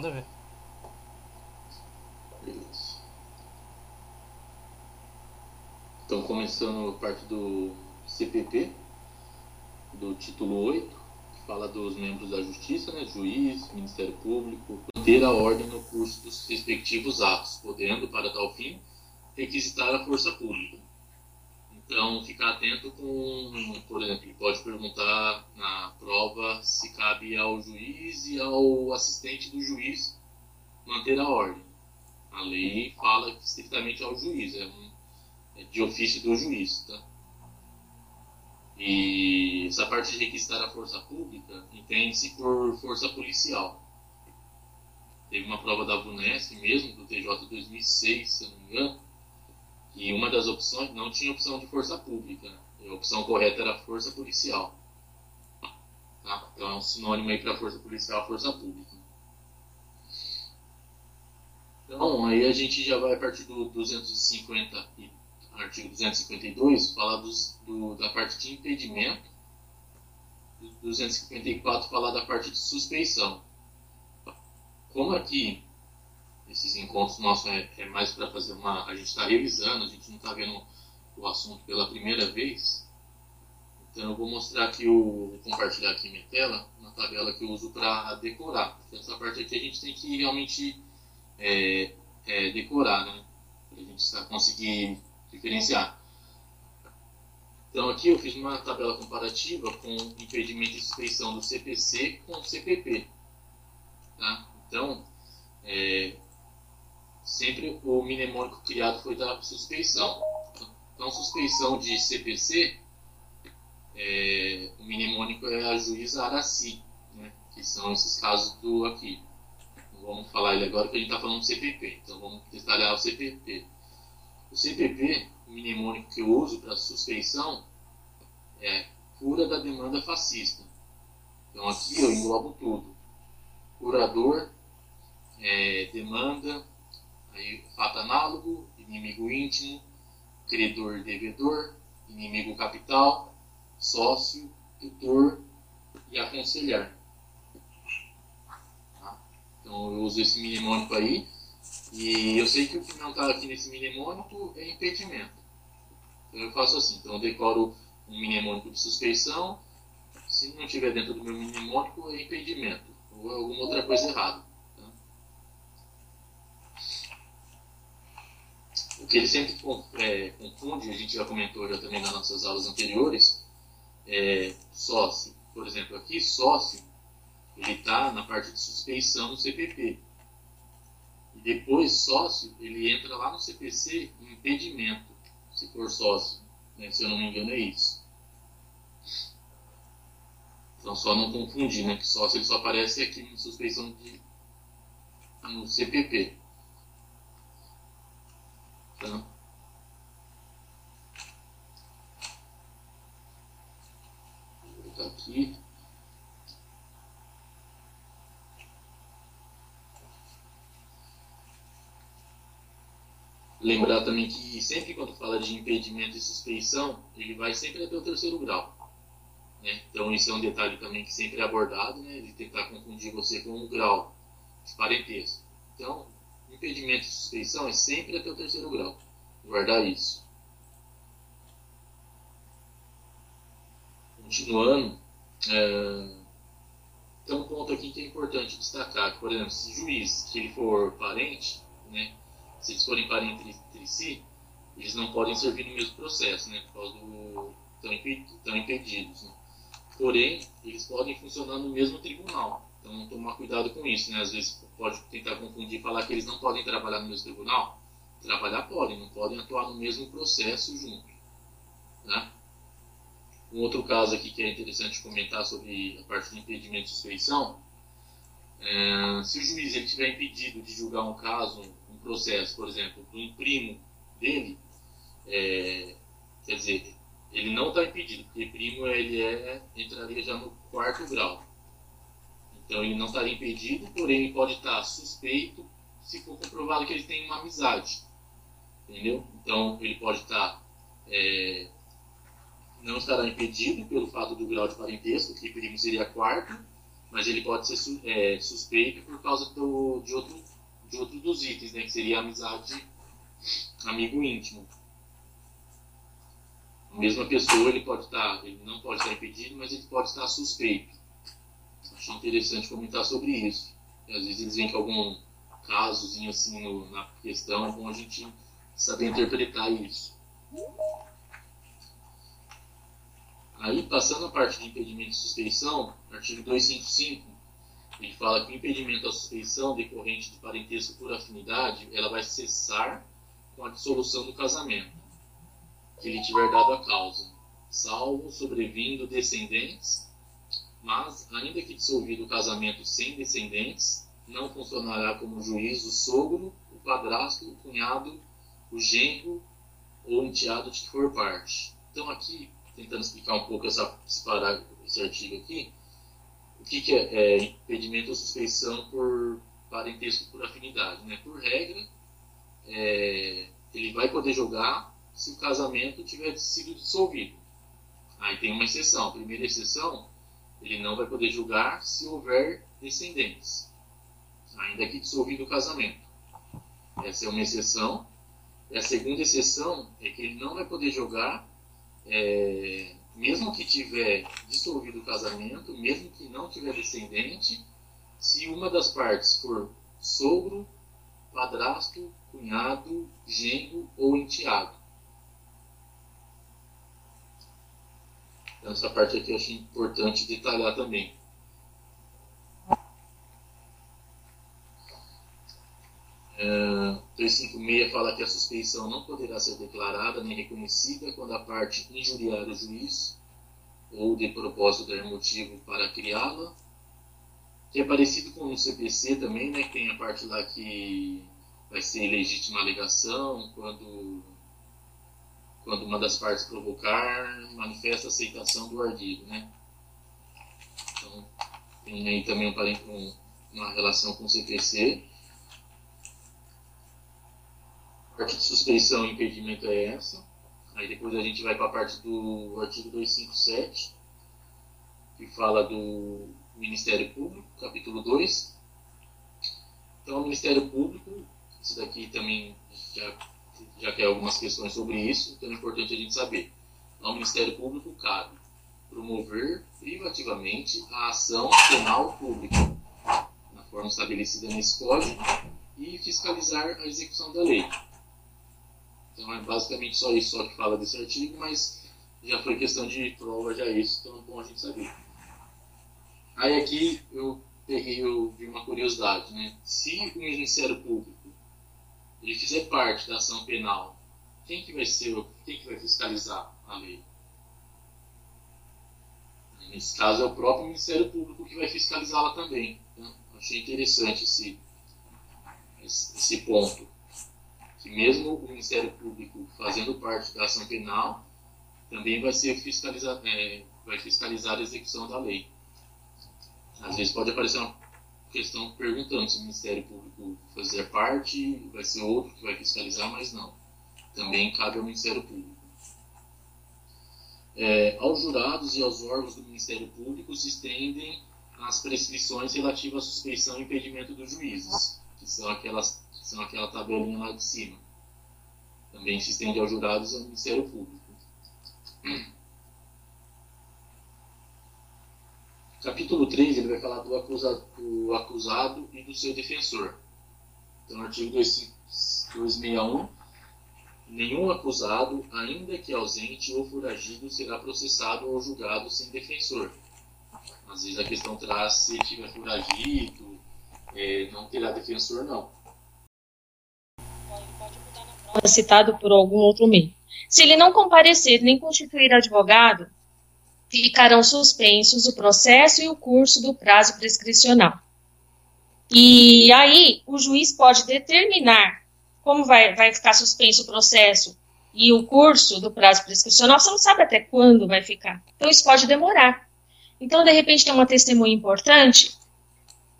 Manda ver. Beleza. Então, começando a parte do CPP, do título 8, que fala dos membros da Justiça, né, juiz, Ministério Público, manter a ordem no curso dos respectivos atos, podendo, para tal fim, requisitar a força pública. Então, ficar atento com, por exemplo, pode perguntar na prova se cabe ao juiz e ao assistente do juiz manter a ordem. A lei fala estritamente ao juiz, é, um, é de ofício do juiz. Tá? E essa parte de requisitar a força pública entende-se por força policial. Teve uma prova da VUNESP mesmo, do TJ 2006, se não me engano, e uma das opções não tinha opção de força pública. A opção correta era força policial. Tá? Então é um sinônimo aí para força policial, força pública. Então, aí a gente já vai a partir do 250 e artigo 252 falar dos, do, da parte de impedimento. 254 falar da parte de suspeição. Como aqui esses encontros nossos é, é mais para fazer uma. A gente está revisando, a gente não está vendo o assunto pela primeira vez. Então eu vou mostrar aqui o. Compartilhar aqui minha tela, uma tabela que eu uso para decorar. Porque essa parte aqui a gente tem que realmente é, é, decorar, né? Para a gente conseguir diferenciar. Então aqui eu fiz uma tabela comparativa com impedimento e suspeição do CPC com o CPP. Tá? Então, é, sempre o mnemônico criado foi da suspeição. Então, suspeição de CPC, é, o mnemônico é a juíza Araci, né, que são esses casos do aqui. Vamos falar ele agora que a gente está falando do CPP, então vamos detalhar o CPP. O CPP, o mnemônico que eu uso para suspeição, é cura da demanda fascista. Então aqui eu englobo tudo. Curador, é, demanda, Aí, fato análogo, inimigo íntimo, credor devedor, inimigo capital, sócio, tutor e aconselhar. Tá? Então eu uso esse mnemônico aí. E eu sei que o que não está aqui nesse mnemônico é impedimento. Então eu faço assim, então eu decoro um mnemônico de suspeição. Se não estiver dentro do meu mnemônico, é impedimento. Ou alguma outra coisa errada. O que ele sempre é, confunde, a gente já comentou já também nas nossas aulas anteriores, é sócio. Por exemplo, aqui, sócio, ele está na parte de suspeição no CPP. E depois, sócio, ele entra lá no CPC em impedimento, se for sócio. Né? Se eu não me engano, é isso. Então, só não confundir, né? Que sócio ele só aparece aqui em suspeição de, no CPP. Tá? Vou aqui. Lembrar também que sempre quando fala de impedimento e suspeição, ele vai sempre até o terceiro grau. Né? Então isso é um detalhe também que sempre é abordado, né? de tentar confundir você com um grau de parentesco. Então, impedimento e suspeição é sempre até o terceiro grau. Guardar isso. Continuando, é, tem um ponto aqui que é importante destacar, por exemplo, se o juiz, que ele for parente, né, se eles forem parentes entre, si, eles não podem servir no mesmo processo, né, por causa do estão impedidos. Né. Porém, eles podem funcionar no mesmo tribunal. Então, tomar cuidado com isso, né? Às vezes pode tentar confundir e falar que eles não podem trabalhar no mesmo tribunal. Trabalhar podem, não podem atuar no mesmo processo junto. Né? Um outro caso aqui que é interessante comentar sobre a parte de impedimento de suspeição, é, se o juiz ele tiver impedido de julgar um caso, processo, por exemplo, um primo dele, é, quer dizer, ele não está impedido, porque primo ele é, entraria já no quarto grau. Então ele não estaria impedido, porém ele pode estar suspeito se for comprovado que ele tem uma amizade. Entendeu? Então ele pode estar. É, não estará impedido pelo fato do grau de parentesco, que primo seria quarto, mas ele pode ser é, suspeito por causa do, de, outro, de outro dos itens, né, que seria amizade amigo íntimo. A mesma pessoa ele pode estar, ele não pode estar impedido, mas ele pode estar suspeito. Acho interessante comentar sobre isso. E às vezes eles vêm com algum casozinho assim no, na questão, é bom a gente saber interpretar isso. Aí, passando a parte de impedimento de suspeição, artigo 255, ele fala que o impedimento à suspeição decorrente de parentesco por afinidade, ela vai cessar com a dissolução do casamento, que lhe tiver dado a causa, salvo sobrevindo descendentes, mas, ainda que dissolvido o casamento sem descendentes, não funcionará como juiz o sogro, o padrasto, o cunhado, o genro ou enteado de que for parte. Então, aqui, tentando explicar um pouco essa, esse parágrafo, esse artigo aqui, o que, que é, é, impedimento ou suspeição por parentesco por afinidade? Né? Por regra, é, ele vai poder jogar se o casamento tiver sido dissolvido. Aí tem uma exceção. A primeira exceção, ele não vai poder julgar se houver descendentes, ainda que dissolvido o casamento. Essa é uma exceção. E a segunda exceção é que ele não vai poder julgar é, mesmo que tiver dissolvido o casamento, mesmo que não tiver descendente, se uma das partes for sogro, padrasto, cunhado, genro ou enteado. Então, essa parte aqui eu achei importante detalhar também. Uh, 356 fala que a suspeição não poderá ser declarada nem reconhecida quando a parte injuriar o juiz ou de propósito der motivo para criá-la. Que é parecido com o CPC também, né? Que tem a parte lá que vai ser legítima alegação quando, quando uma das partes provocar, manifesta aceitação do artigo, né? Então, tem aí também um, uma relação com o CPC. Parte de suspeição e impedimento é essa. Aí depois a gente vai para a parte do artigo 257, que fala do Ministério Público, capítulo 2. Então, o Ministério Público, isso daqui também já, já quer algumas questões sobre isso, então é importante a gente saber. Ao Ministério Público cabe promover privativamente a ação penal pública, na forma estabelecida nesse código, e fiscalizar a execução da lei. Então é basicamente só isso só que fala desse artigo, mas já foi questão de prova já isso, então é bom a gente saber. Aí aqui eu peguei, eu vi uma curiosidade, né? Se o Ministério Público ele fizer parte da ação penal, quem que vai ser, quem que vai fiscalizar a lei? Nesse caso é o próprio Ministério Público que vai fiscalizá-la também. Então, achei interessante esse, esse ponto que mesmo o Ministério Público fazendo parte da ação penal, também vai ser fiscalizar, é, vai fiscalizar a execução da lei. Às vezes pode aparecer uma questão perguntando se o Ministério Público fazer parte, vai ser outro que vai fiscalizar, mas não. Também cabe ao Ministério Público. É, aos jurados e aos órgãos do Ministério Público se estendem as prescrições relativas à suspeição e impedimento dos juízes, que são aquelas são aquela tabelinha lá de cima. Também se estende aos jurados e ao Ministério Público. Capítulo 3 ele vai falar do acusado, do acusado e do seu defensor. Então, artigo 261. Nenhum acusado, ainda que ausente ou foragido, será processado ou julgado sem defensor. Às vezes a questão traz se tiver foragido, é, não terá defensor, não citado por algum outro meio. Se ele não comparecer nem constituir advogado, ficarão suspensos o processo e o curso do prazo prescricional. E aí o juiz pode determinar como vai, vai ficar suspenso o processo e o curso do prazo prescricional, você não sabe até quando vai ficar. Então isso pode demorar. Então, de repente, tem uma testemunha importante,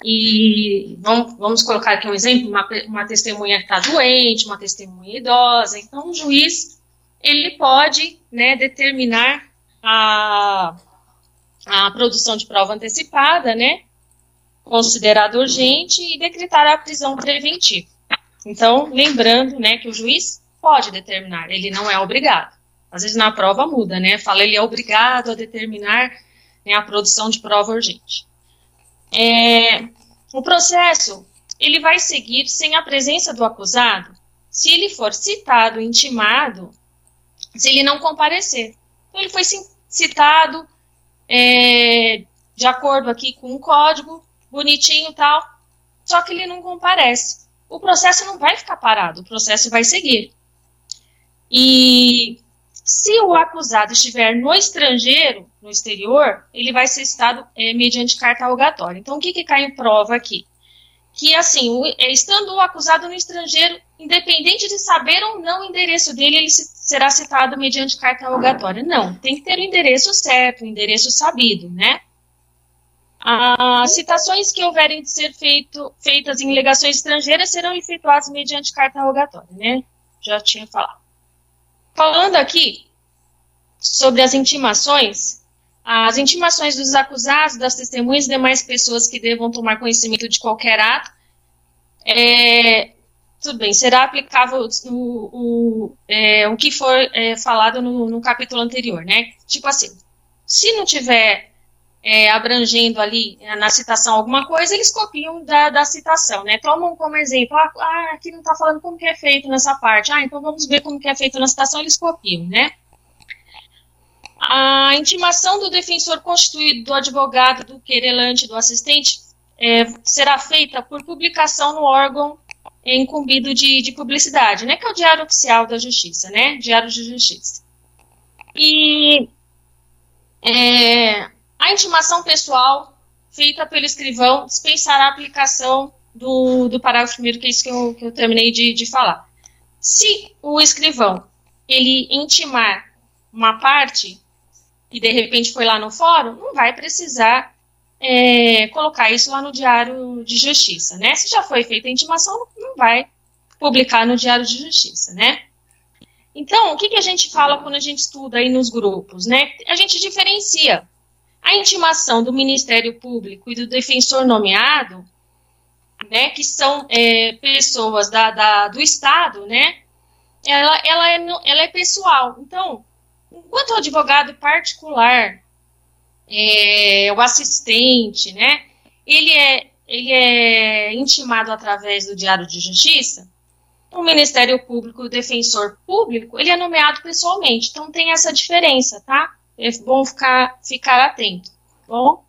e vamos, vamos colocar aqui um exemplo, uma, uma testemunha está doente, uma testemunha idosa, então o juiz ele pode né, determinar a, a produção de prova antecipada, né, considerado urgente e decretar a prisão preventiva. Então, lembrando, né, que o juiz pode determinar, ele não é obrigado. Às vezes na prova muda, né? Fala ele é obrigado a determinar né, a produção de prova urgente. É, o processo ele vai seguir sem a presença do acusado se ele for citado, intimado, se ele não comparecer. Então, ele foi citado é, de acordo aqui com o código, bonitinho tal, só que ele não comparece. O processo não vai ficar parado, o processo vai seguir. E se o acusado estiver no estrangeiro, no exterior, ele vai ser citado é, mediante carta rogatória. Então, o que, que cai em prova aqui? Que, assim, o, é, estando o acusado no estrangeiro, independente de saber ou não o endereço dele, ele se, será citado mediante carta rogatória. Não, tem que ter o endereço certo, o endereço sabido, né? As citações que houverem de ser feito, feitas em legações estrangeiras serão efetuadas mediante carta rogatória, né? Já tinha falado. Falando aqui sobre as intimações, as intimações dos acusados, das testemunhas e demais pessoas que devam tomar conhecimento de qualquer ato, é, tudo bem, será aplicável o, o, é, o que for é, falado no, no, capítulo anterior, né? Tipo assim, se não tiver é, abrangendo ali na citação alguma coisa, eles copiam da, da citação, né? Tomam como exemplo, ah, ah aqui não está falando como que é feito nessa parte, ah, então vamos ver como que é feito na citação, eles copiam, né? A intimação do defensor constituído, do advogado, do querelante, do assistente, é, será feita por publicação no órgão incumbido de, de publicidade, né? Que é o Diário Oficial da Justiça, né? Diário de Justiça. E é, a intimação pessoal feita pelo escrivão dispensará a aplicação do, do parágrafo primeiro, que é isso que eu, que eu terminei de, de falar. Se o escrivão ele intimar uma parte e de repente foi lá no fórum, não vai precisar é, colocar isso lá no Diário de Justiça, né? Se já foi feita a intimação, não vai publicar no Diário de Justiça, né? Então, o que, que a gente fala quando a gente estuda aí nos grupos, né? A gente diferencia a intimação do Ministério Público e do defensor nomeado, né, que são é, pessoas da, da, do Estado, né, ela, ela, é, ela é pessoal. Então, enquanto o advogado particular, é, o assistente, né, ele é, ele é intimado através do Diário de Justiça, o Ministério Público, o defensor público, ele é nomeado pessoalmente. Então, tem essa diferença, tá? é bom ficar, ficar atento. Tá bom?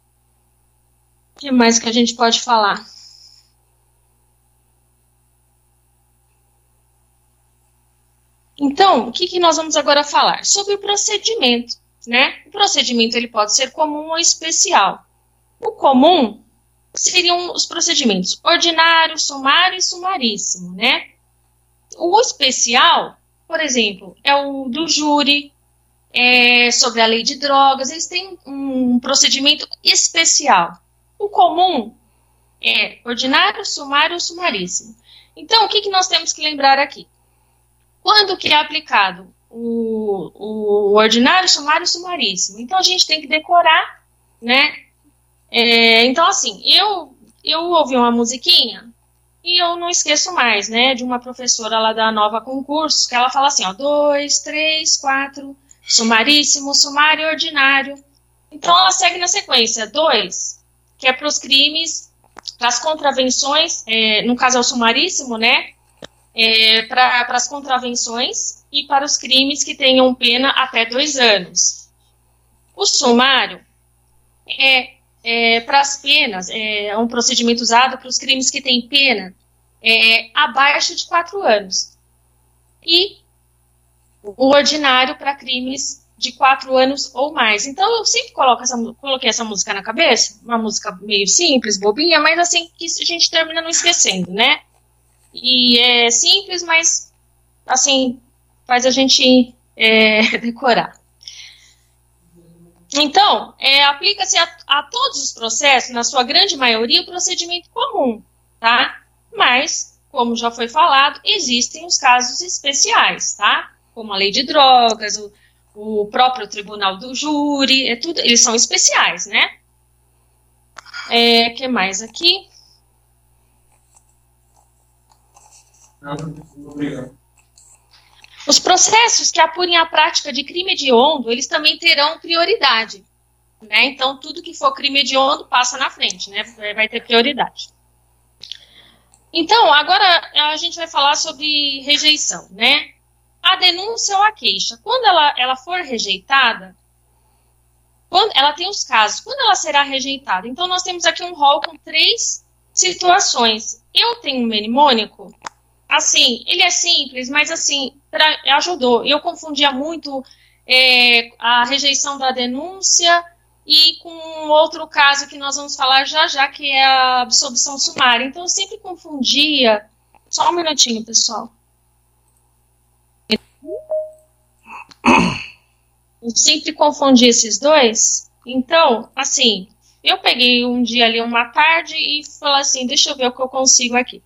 O que mais que a gente pode falar? Então, o que, que nós vamos agora falar? Sobre o procedimento, né? O procedimento ele pode ser comum ou especial. O comum seriam os procedimentos ordinário, sumário e sumaríssimo, né? O especial, por exemplo, é o do júri, é, sobre a lei de drogas, eles têm um procedimento especial. O comum é ordinário, sumário ou sumaríssimo. Então, o que, que nós temos que lembrar aqui? Quando que é aplicado o, o ordinário, sumário e sumaríssimo? Então, a gente tem que decorar, né? É, então, assim, eu, eu ouvi uma musiquinha e eu não esqueço mais, né, de uma professora lá da Nova Concurso, que ela fala assim, ó, dois, três, quatro, sumaríssimo, sumário ordinário. Então, ela segue na sequência. Dois, que é para os crimes, para as contravenções, é, no caso é o sumaríssimo, né? É, para as contravenções e para os crimes que tenham pena até dois anos. O sumário é, é para as penas, é, é um procedimento usado para os crimes que têm pena é, abaixo de quatro anos. E o ordinário para crimes de quatro anos ou mais. Então eu sempre coloco essa, coloquei essa música na cabeça, uma música meio simples, bobinha, mas assim que a gente termina não esquecendo, né? E é simples, mas assim faz a gente é, decorar. Então, é, aplica-se a, a todos os processos, na sua grande maioria, o procedimento comum, tá? Mas, como já foi falado, existem os casos especiais, tá? como a lei de drogas, o, o próprio tribunal do júri, é tudo, eles são especiais, né? É, que mais aqui? Os processos que apurem a prática de crime hediondo, eles também terão prioridade. Né? Então, tudo que for crime hediondo passa na frente, né? vai ter prioridade. Então, agora a gente vai falar sobre rejeição, né? A denúncia ou a queixa. Quando ela, ela for rejeitada, quando, ela tem os casos. Quando ela será rejeitada? Então, nós temos aqui um rol com três situações. Eu tenho um mnemônico, assim, ele é simples, mas assim, pra, ajudou. Eu confundia muito é, a rejeição da denúncia e com outro caso que nós vamos falar já já, que é a absolvição sumária. Então, eu sempre confundia. Só um minutinho, pessoal. Eu sempre confundi esses dois. Então, assim, eu peguei um dia ali, uma tarde, e falei assim: deixa eu ver o que eu consigo aqui.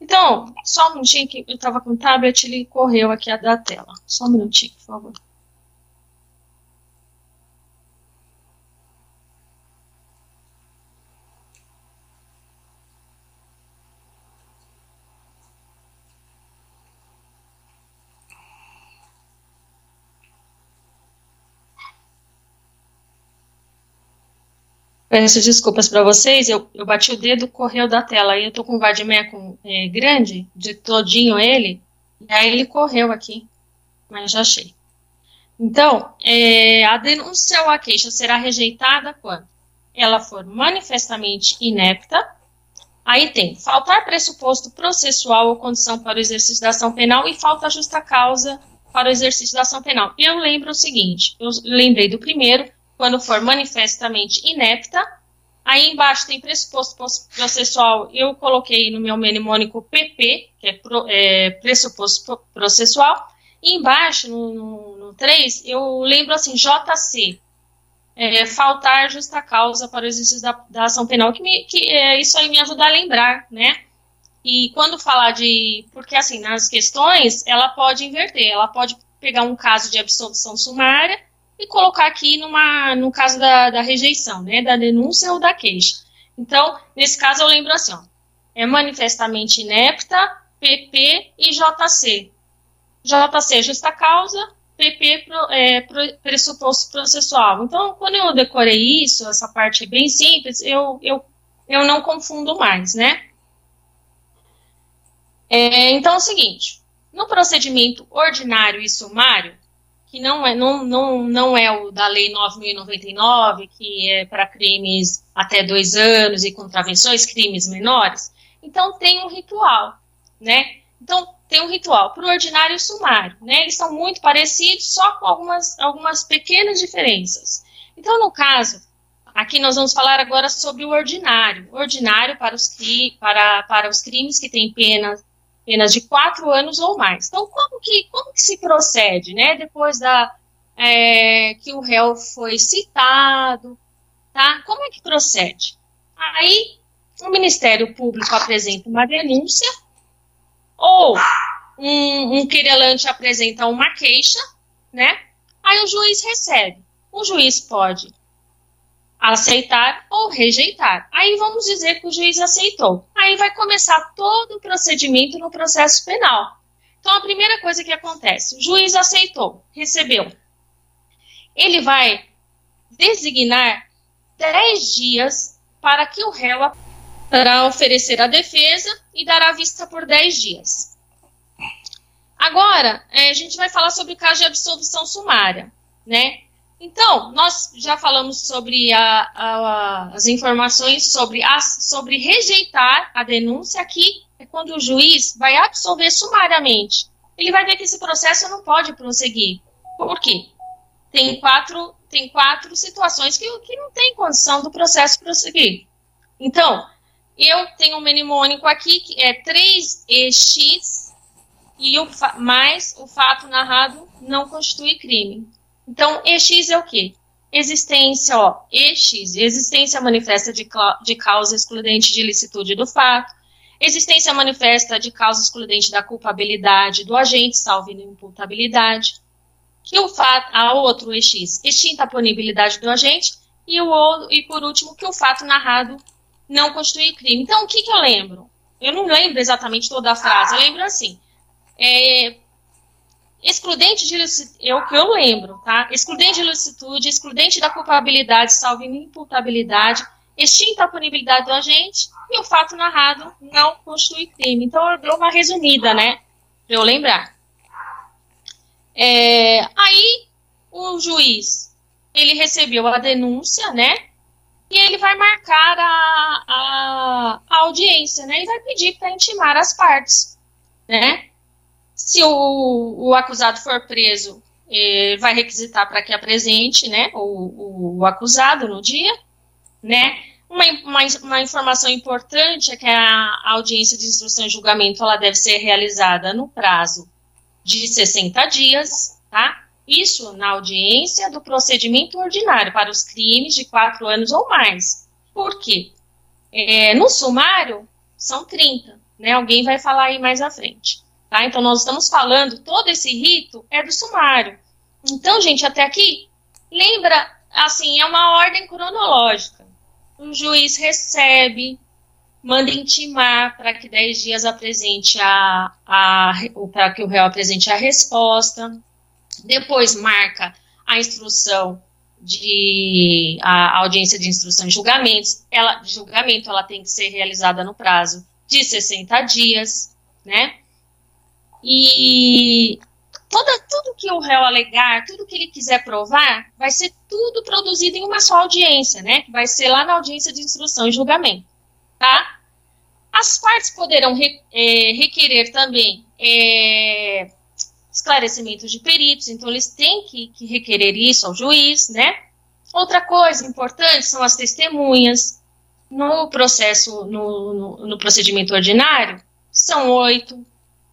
Então, só um minutinho que eu estava com o tablet, ele correu aqui a da tela. Só um minutinho, por favor. Peço desculpas para vocês, eu, eu bati o dedo, correu da tela, e eu tô com um vadimeco é, grande, de todinho ele, e aí ele correu aqui, mas já achei. Então, é, a denúncia ou a queixa será rejeitada quando ela for manifestamente inepta, aí tem faltar pressuposto processual ou condição para o exercício da ação penal e falta justa causa para o exercício da ação penal. Eu lembro o seguinte, eu lembrei do primeiro, quando for manifestamente inepta. Aí embaixo tem pressuposto processual, eu coloquei no meu mnemônico PP, que é, pro, é pressuposto processual. E embaixo, no, no, no 3, eu lembro assim, JC, é, faltar justa causa para o exercício da, da ação penal, que, me, que é, isso aí me ajuda a lembrar, né? E quando falar de. Porque, assim, nas questões, ela pode inverter, ela pode pegar um caso de absolvição sumária e colocar aqui numa, no caso da, da rejeição, né, da denúncia ou da queixa. Então, nesse caso, eu lembro assim, ó, é manifestamente inepta, PP e JC. JC, justa causa, PP, é, pressuposto processual. Então, quando eu decorei isso, essa parte é bem simples, eu, eu, eu não confundo mais, né? É, então, é o seguinte, no procedimento ordinário e sumário, que não é, não, não, não é o da Lei 9.099, que é para crimes até dois anos e contravenções, crimes menores. Então, tem um ritual, né? Então, tem um ritual para o ordinário e sumário, né? Eles são muito parecidos, só com algumas, algumas pequenas diferenças. Então, no caso, aqui nós vamos falar agora sobre o ordinário. O ordinário para os, para, para os crimes que têm pena penas de quatro anos ou mais. Então, como que, como que se procede, né? Depois da, é, que o réu foi citado, tá? Como é que procede? Aí, o Ministério Público apresenta uma denúncia, ou um, um querelante apresenta uma queixa, né? Aí o juiz recebe. O juiz pode aceitar ou rejeitar. Aí vamos dizer que o juiz aceitou. Aí vai começar todo o procedimento no processo penal. Então a primeira coisa que acontece, o juiz aceitou, recebeu. Ele vai designar 10 dias para que o réu para oferecer a defesa e dará vista por 10 dias. Agora, é, a gente vai falar sobre o caso de absolvição sumária, né? Então, nós já falamos sobre a, a, as informações sobre, a, sobre rejeitar a denúncia. Aqui é quando o juiz vai absolver sumariamente. Ele vai ver que esse processo não pode prosseguir. Por quê? Tem quatro, tem quatro situações que, que não tem condição do processo prosseguir. Então, eu tenho um mnemônico aqui que é 3EX e o, mais o fato narrado não constitui crime. Então, EX é o quê? Existência, ó, EX, existência manifesta de, de causa excludente de ilicitude do fato, existência manifesta de causa excludente da culpabilidade do agente, salvo imputabilidade, que o fato, a outro EX, extinta a punibilidade do agente, e, o, e por último, que o fato narrado não constitui crime. Então, o que, que eu lembro? Eu não lembro exatamente toda a frase, eu lembro assim. É, excludente de é o que eu lembro, tá? Excludente de ilicitude, excludente da culpabilidade, salvo imputabilidade, extinta a punibilidade do agente e o fato narrado não constitui crime. Então, eu dou uma resumida, né? Para eu lembrar. É, aí, o juiz, ele recebeu a denúncia, né? E ele vai marcar a, a, a audiência, né? E vai pedir para intimar as partes, né? Se o, o acusado for preso, eh, vai requisitar para que apresente, né? O, o, o acusado no dia, né? Uma, uma, uma, informação importante é que a audiência de instrução e julgamento ela deve ser realizada no prazo de 60 dias, tá? Isso na audiência do procedimento ordinário para os crimes de quatro anos ou mais. Por quê? É, no sumário, são 30, né? Alguém vai falar aí mais à frente. Tá? Então, nós estamos falando, todo esse rito é do sumário. Então, gente, até aqui, lembra, assim, é uma ordem cronológica o juiz recebe, manda intimar para que 10 dias apresente a, a para que o réu apresente a resposta, depois marca a instrução de a audiência de instrução e julgamentos, ela julgamento ela tem que ser realizada no prazo de 60 dias, né? E toda, tudo que o réu alegar, tudo que ele quiser provar, vai ser tudo produzido em uma só audiência, né? Que vai ser lá na audiência de instrução e julgamento, tá? As partes poderão re, é, requerer também é, esclarecimentos de peritos, então eles têm que, que requerer isso ao juiz, né? Outra coisa importante são as testemunhas. No processo, no, no, no procedimento ordinário, são oito,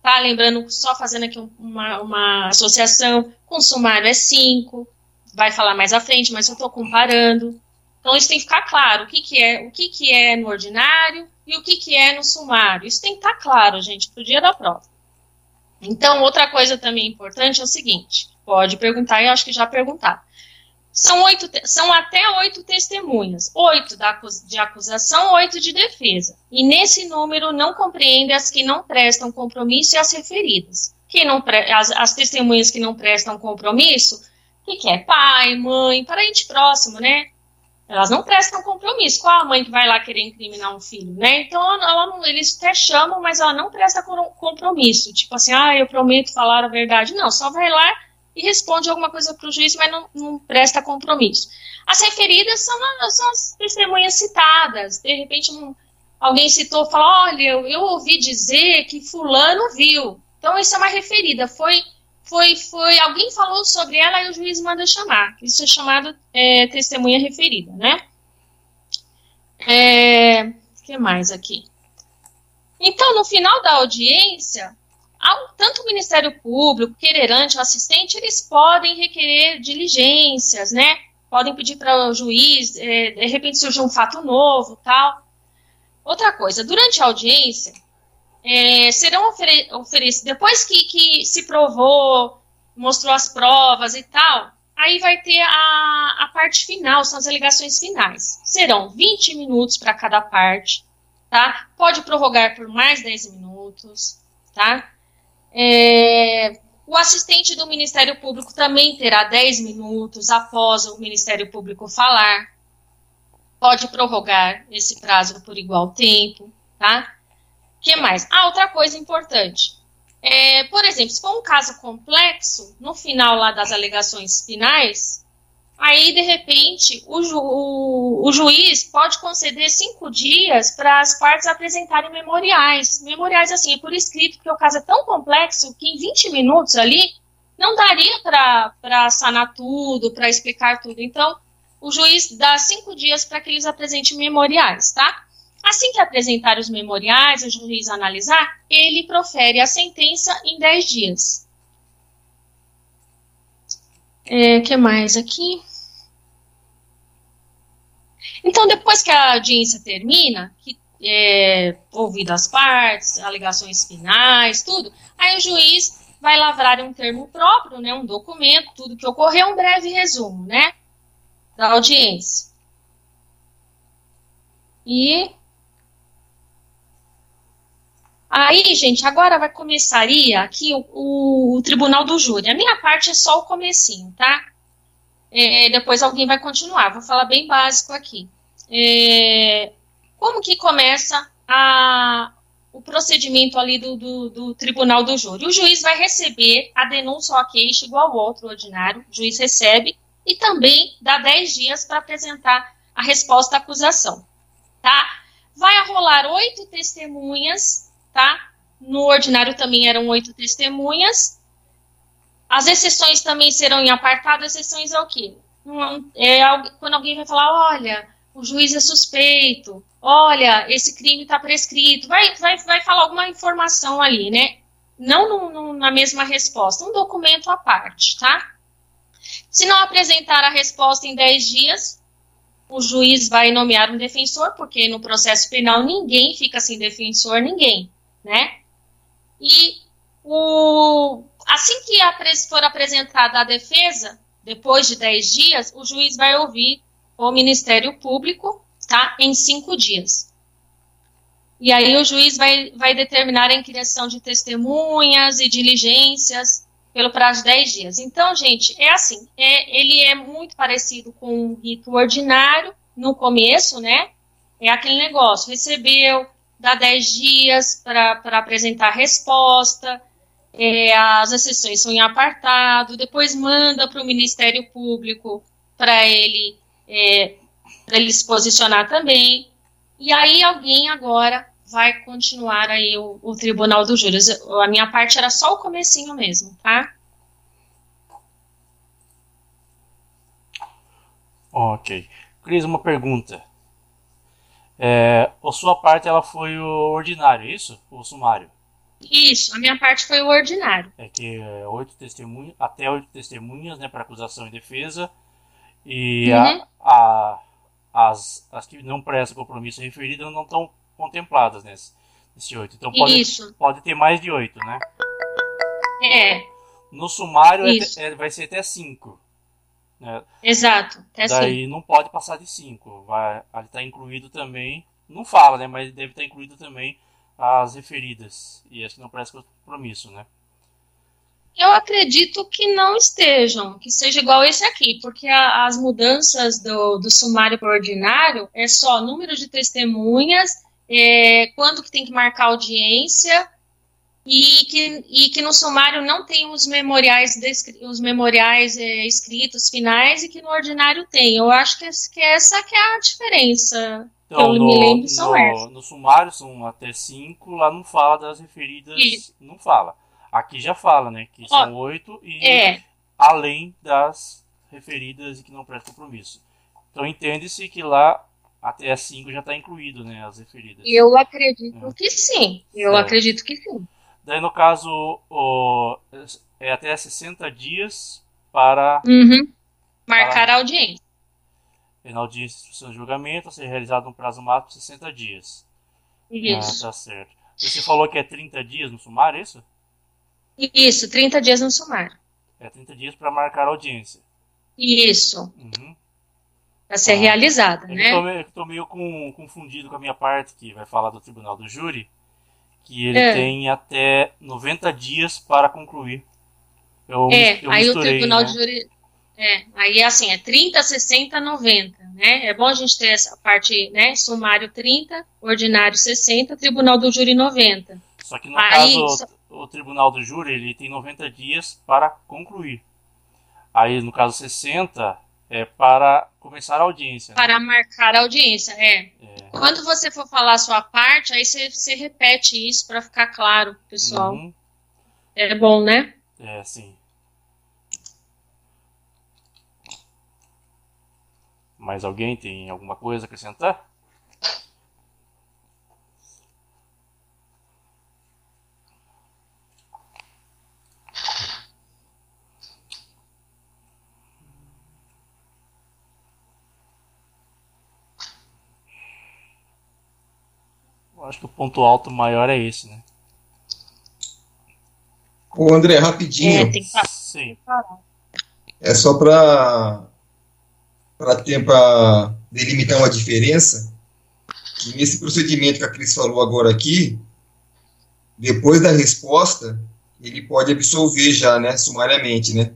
tá? Lembrando, só fazendo aqui uma, uma associação, com sumário é 5, vai falar mais à frente, mas eu estou comparando. Então, isso tem que ficar claro, o que, que é o que, que é no ordinário e o que, que é no sumário. Isso tem que estar claro, gente, para o dia da prova. Então, outra coisa também importante é o seguinte, pode perguntar, e acho que já perguntaram. São, oito, são até oito testemunhas, oito de acusação, oito de defesa. E nesse número não compreende as que não prestam compromisso e as referidas. Que não as, as testemunhas que não prestam compromisso, que, que é? Pai, mãe, parente próximo, né? Elas não prestam compromisso. Qual a mãe que vai lá querer incriminar um filho, né? Então, ela, ela, eles até chamam, mas ela não presta compromisso. Tipo assim, ah, eu prometo falar a verdade. Não, só vai lá e responde alguma coisa para o juiz, mas não, não, presta compromisso. As referidas são, são, as testemunhas citadas. De repente, um, alguém citou, fala, olha, eu, eu, ouvi dizer que fulano viu. Então, isso é uma referida. Foi, foi, foi, alguém falou sobre ela e o juiz manda chamar. Isso é chamado é, testemunha referida, né? É, o que mais aqui? Então, no final da audiência, tanto o Ministério Público, quererante, o assistente, eles podem requerer diligências, né? Podem pedir para o juiz, é, de repente surgiu um fato novo, tal. Outra coisa, durante a audiência, é, serão ofere oferecidos, depois que, que se provou, mostrou as provas e tal, aí vai ter a, a parte final, são as alegações finais. Serão 20 minutos para cada parte, tá? Pode prorrogar por mais 10 minutos, tá? É, o assistente do Ministério Público também terá 10 minutos após o Ministério Público falar. Pode prorrogar esse prazo por igual tempo, tá? que mais? Ah, outra coisa importante. É, por exemplo, se for um caso complexo, no final lá das alegações finais, Aí, de repente, o, ju o, o juiz pode conceder cinco dias para as partes apresentarem memoriais. Memoriais, assim, por escrito, porque o caso é tão complexo que em 20 minutos ali não daria para sanar tudo, para explicar tudo. Então, o juiz dá cinco dias para que eles apresentem memoriais, tá? Assim que apresentar os memoriais, o juiz analisar, ele profere a sentença em 10 dias. O é, que mais aqui? Então, depois que a audiência termina, que é, ouvido as partes, alegações finais, tudo, aí o juiz vai lavrar um termo próprio, né, um documento, tudo que ocorreu, um breve resumo, né, da audiência. E aí, gente, agora vai começaria aqui o, o, o tribunal do júri. A minha parte é só o comecinho, tá? É, depois alguém vai continuar. Vou falar bem básico aqui. É, como que começa a, o procedimento ali do, do, do, tribunal do júri? O juiz vai receber a denúncia ou a queixa igual ao outro ordinário. O juiz recebe e também dá 10 dias para apresentar a resposta à acusação, tá? Vai rolar oito testemunhas tá? No ordinário também eram oito testemunhas. As exceções também serão em apartado. Exceções é o quê? É quando alguém vai falar, olha, o juiz é suspeito, olha, esse crime está prescrito, vai, vai, vai falar alguma informação ali, né? Não no, no, na mesma resposta, um documento à parte, tá? Se não apresentar a resposta em 10 dias, o juiz vai nomear um defensor, porque no processo penal ninguém fica sem defensor, ninguém né? E o, assim que for apresentada a defesa, depois de 10 dias, o juiz vai ouvir o Ministério Público, tá? Em cinco dias. E aí o juiz vai, vai determinar a incriação de testemunhas e diligências pelo prazo de 10 dias. Então, gente, é assim, é, ele é muito parecido com o rito ordinário no começo, né? É aquele negócio, recebeu, dá 10 dias para apresentar resposta, é, as exceções são em apartado, depois manda para o Ministério Público para ele, é, ele se posicionar também. E aí alguém agora vai continuar aí o, o Tribunal dos Júris. A minha parte era só o comecinho mesmo, tá? Ok. Cris, uma pergunta. É, a sua parte ela foi o ordinário, é isso? O sumário? Isso, a minha parte foi o ordinário. É que é, oito testemunhas, até oito testemunhas, né, para acusação e defesa. E uhum. a, a, as, as que não prestam compromisso referido não estão contempladas nesse, nesse oito. Então pode, isso. pode ter mais de oito, né? É. No sumário é, é, vai ser até cinco. Né? Exato. É Daí assim. não pode passar de 5. Vai, ali está incluído também, não fala, né? Mas deve estar tá incluído também as referidas e as que não prestam compromisso, né? Eu acredito que não estejam, que seja igual esse aqui, porque a, as mudanças do, do sumário para ordinário é só número de testemunhas, é, quando que tem que marcar audiência, e que, e que no sumário não tem os memoriais, os memoriais é, escritos finais e que no ordinário tem. Eu acho que, que essa que é a diferença. Então, eu no, me lembro são no, essas. No sumário são até cinco, lá não fala das referidas, Isso. não fala. Aqui já fala, né, que Ó, são oito e é. além das referidas e que não prestam compromisso. Então entende-se que lá até 5 já está incluído, né, as referidas. Eu acredito é. que sim. Eu acredito que sim. Daí, no caso, o, é até 60 dias para uhum. marcar para, a audiência. Na audiência de instrução de julgamento, a ser realizado um prazo máximo de 60 dias. Isso. Ah, tá certo. Você falou que é 30 dias no sumário, é isso? Isso, 30 dias no sumário. É 30 dias para marcar a audiência. Isso. Uhum. Para ser ah, realizada, né? Estou meio, meio com, confundido com a minha parte, que vai falar do Tribunal do Júri que ele é. tem até 90 dias para concluir. Eu, é, eu aí misturei, o Tribunal né? de Júri. É, aí é assim, é 30, 60, 90, né? É bom a gente ter essa parte, né? Sumário 30, ordinário 60, Tribunal do Júri 90. Só que no aí, caso, o, o Tribunal do Júri, ele tem 90 dias para concluir. Aí, no caso 60, é para começar a audiência. Né? Para marcar a audiência, é. é. Quando você for falar a sua parte, aí você, você repete isso para ficar claro, pessoal. Uhum. É bom, né? É, sim. Mais alguém tem alguma coisa a acrescentar? acho que o ponto alto maior é esse, né? Ô André, rapidinho. É, tem que Sim. É só para para delimitar uma diferença que nesse procedimento que a Cris falou agora aqui, depois da resposta, ele pode absolver já, né, sumariamente, né?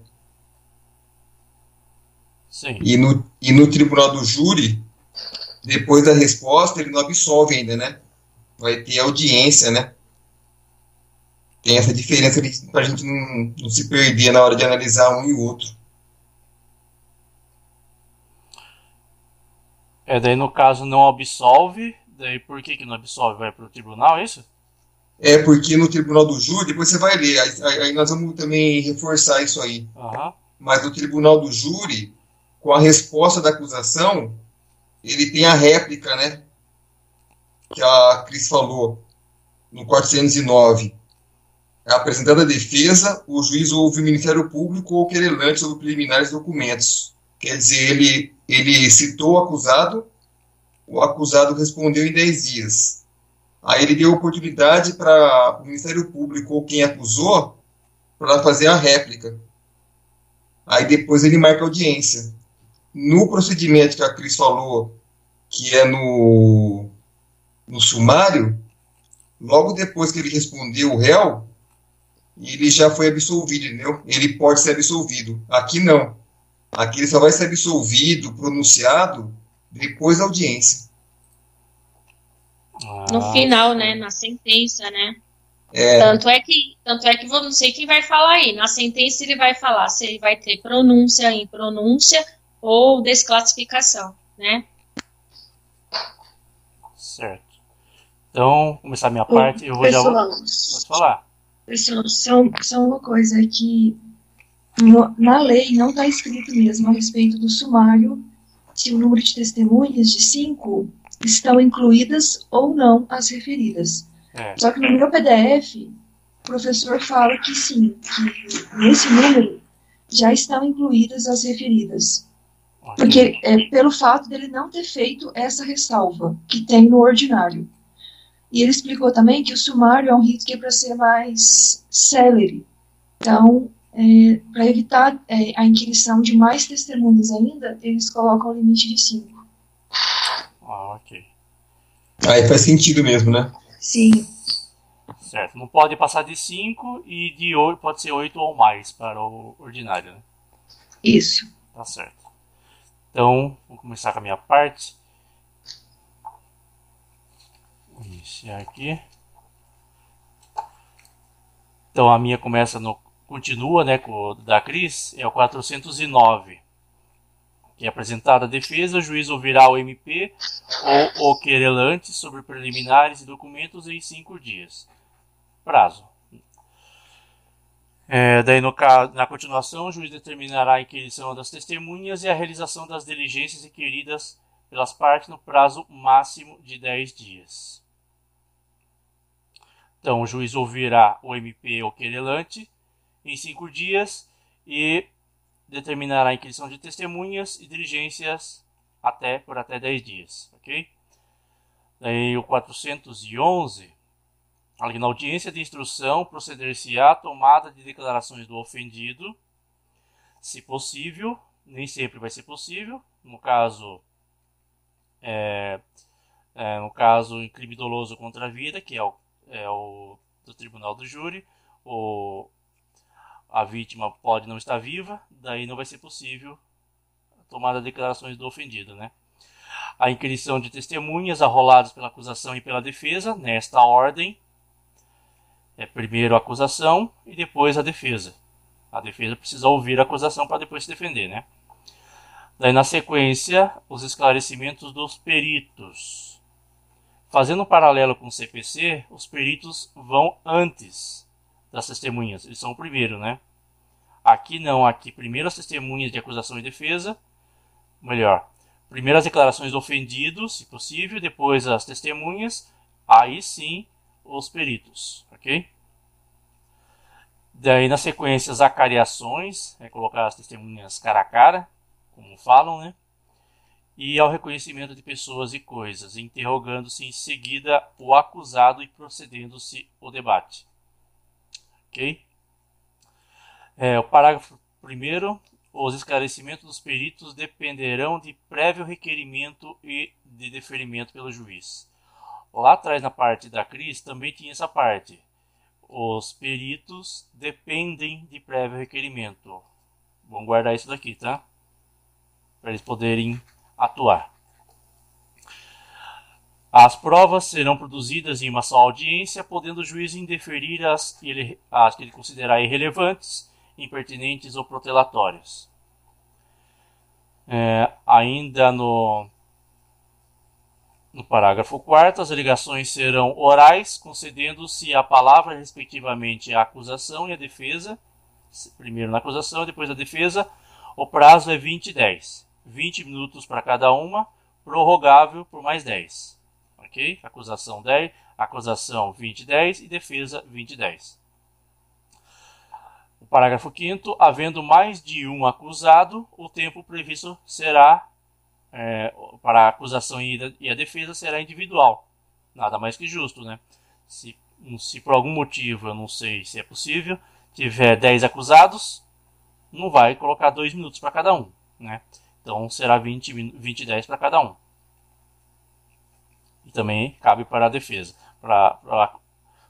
Sim. E no, e no tribunal do júri, depois da resposta, ele não absolve ainda, né? Vai ter audiência, né? Tem essa diferença para a gente não, não se perder na hora de analisar um e outro. É, daí no caso não absolve, daí por que, que não absolve? Vai para o tribunal, é isso? É, porque no tribunal do júri, depois você vai ler, aí, aí nós vamos também reforçar isso aí. Uhum. Mas no tribunal do júri, com a resposta da acusação, ele tem a réplica, né? Que a Cris falou no 409. É apresentada a defesa, o juiz ouve o Ministério Público ou querelante sobre preliminares documentos. Quer dizer, ele, ele citou o acusado, o acusado respondeu em 10 dias. Aí ele deu oportunidade para o Ministério Público ou quem acusou para fazer a réplica. Aí depois ele marca audiência. No procedimento que a Cris falou, que é no, no sumário, logo depois que ele respondeu o réu, ele já foi absolvido, entendeu? Ele pode ser absolvido. Aqui não. Aqui ele só vai ser absolvido, pronunciado, depois da audiência. No ah, final, né? Na sentença, né? É. Tanto é que, tanto é que não sei quem vai falar aí. Na sentença ele vai falar se ele vai ter pronúncia em pronúncia ou desclassificação, né? Certo. Então, começar a minha parte, eu vou pessoal, já. Pode falar. Pessoal, só, só uma coisa que na lei não está escrito mesmo a respeito do sumário se o número de testemunhas de cinco estão incluídas ou não as referidas. É. Só que no meu PDF, o professor fala que sim, que nesse número já estão incluídas as referidas. Porque é pelo fato dele não ter feito essa ressalva que tem no ordinário. E ele explicou também que o sumário é um rito que é para ser mais célere. Então, é, para evitar é, a inquirição de mais testemunhas ainda, eles colocam o limite de 5. Ah, ok. Aí faz sentido mesmo, né? Sim. Certo. Não pode passar de 5 e de 8 pode ser 8 ou mais para o ordinário, né? Isso. Tá certo. Então, vou começar com a minha parte. Vou iniciar aqui. Então a minha começa no continua, né, com da Cris, é o 409. Que é apresentada a defesa, o juiz ouvirá o MP ou o querelante sobre preliminares e documentos em cinco dias. Prazo. É, daí, no, na continuação, o juiz determinará a inquirição das testemunhas e a realização das diligências requeridas pelas partes no prazo máximo de 10 dias. Então, o juiz ouvirá o MP ou querelante em 5 dias e determinará a inquirição de testemunhas e diligências até por até 10 dias, ok? Daí o 411 Ali na audiência de instrução, proceder-se-á tomada de declarações do ofendido, se possível, nem sempre vai ser possível. No caso, é, é, no caso em crime doloso contra a vida, que é o, é o do tribunal do júri, o, a vítima pode não estar viva, daí não vai ser possível a tomada de declarações do ofendido, né? A inquirição de testemunhas arroladas pela acusação e pela defesa, nesta ordem, é primeiro a acusação e depois a defesa. A defesa precisa ouvir a acusação para depois se defender, né? Daí na sequência, os esclarecimentos dos peritos. Fazendo um paralelo com o CPC, os peritos vão antes das testemunhas, eles são o primeiro, né? Aqui não, aqui primeiro as testemunhas de acusação e defesa, melhor, primeiro as declarações do ofendido, se possível, depois as testemunhas, aí sim os peritos, ok? Daí na sequência as acariações, é colocar as testemunhas cara a cara, como falam, né? E ao reconhecimento de pessoas e coisas, interrogando-se em seguida o acusado e procedendo-se o debate. É, o parágrafo primeiro, os esclarecimentos dos peritos dependerão de prévio requerimento e de deferimento pelo juiz. Lá atrás, na parte da Cris, também tinha essa parte. os peritos dependem de prévio requerimento. Vamos guardar isso daqui, tá? Para eles poderem atuar. As provas serão produzidas em uma só audiência, podendo o juiz indeferir as, as que ele considerar irrelevantes, impertinentes ou protelatórias. É, ainda no, no parágrafo 4, as alegações serão orais, concedendo-se a palavra respectivamente à acusação e à defesa, primeiro na acusação e depois na defesa. O prazo é 20 e 10. 20 minutos para cada uma, prorrogável por mais 10. Ok? Acusação 10, acusação 20 e 10 defesa 20 e 10. O parágrafo 5 havendo mais de um acusado, o tempo previsto será é, para a acusação e a defesa será individual. Nada mais que justo, né? Se, se por algum motivo, eu não sei se é possível, tiver 10 acusados, não vai colocar 2 minutos para cada um, né? Então será 20, 20 e 10 para cada um. E também cabe para a defesa, para,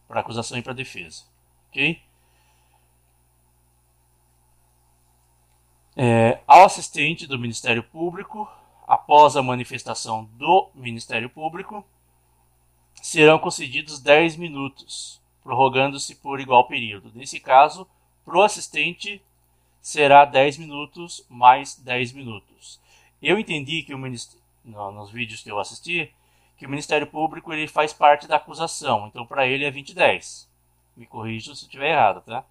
a acusação e para a defesa. Ok? É, ao assistente do Ministério Público, após a manifestação do Ministério Público, serão concedidos 10 minutos, prorrogando-se por igual período. Nesse caso, para o assistente será 10 minutos mais 10 minutos. Eu entendi que o Ministério, nos vídeos que eu assisti, que o Ministério Público ele faz parte da acusação, então para ele é 20 e 10. Me corrija se estiver errado, tá?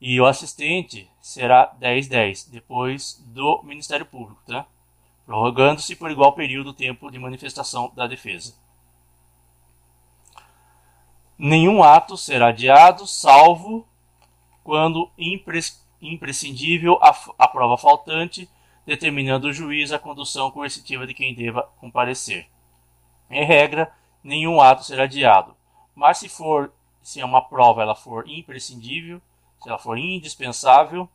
E o assistente será 10 10, depois do Ministério Público, tá? Prorrogando-se por igual período o tempo de manifestação da defesa. Nenhum ato será adiado, salvo quando imprescindível a, a prova faltante, determinando o juiz a condução coercitiva de quem deva comparecer. Em regra, nenhum ato será adiado, mas se for se é uma prova ela for imprescindível, se ela for indispensável,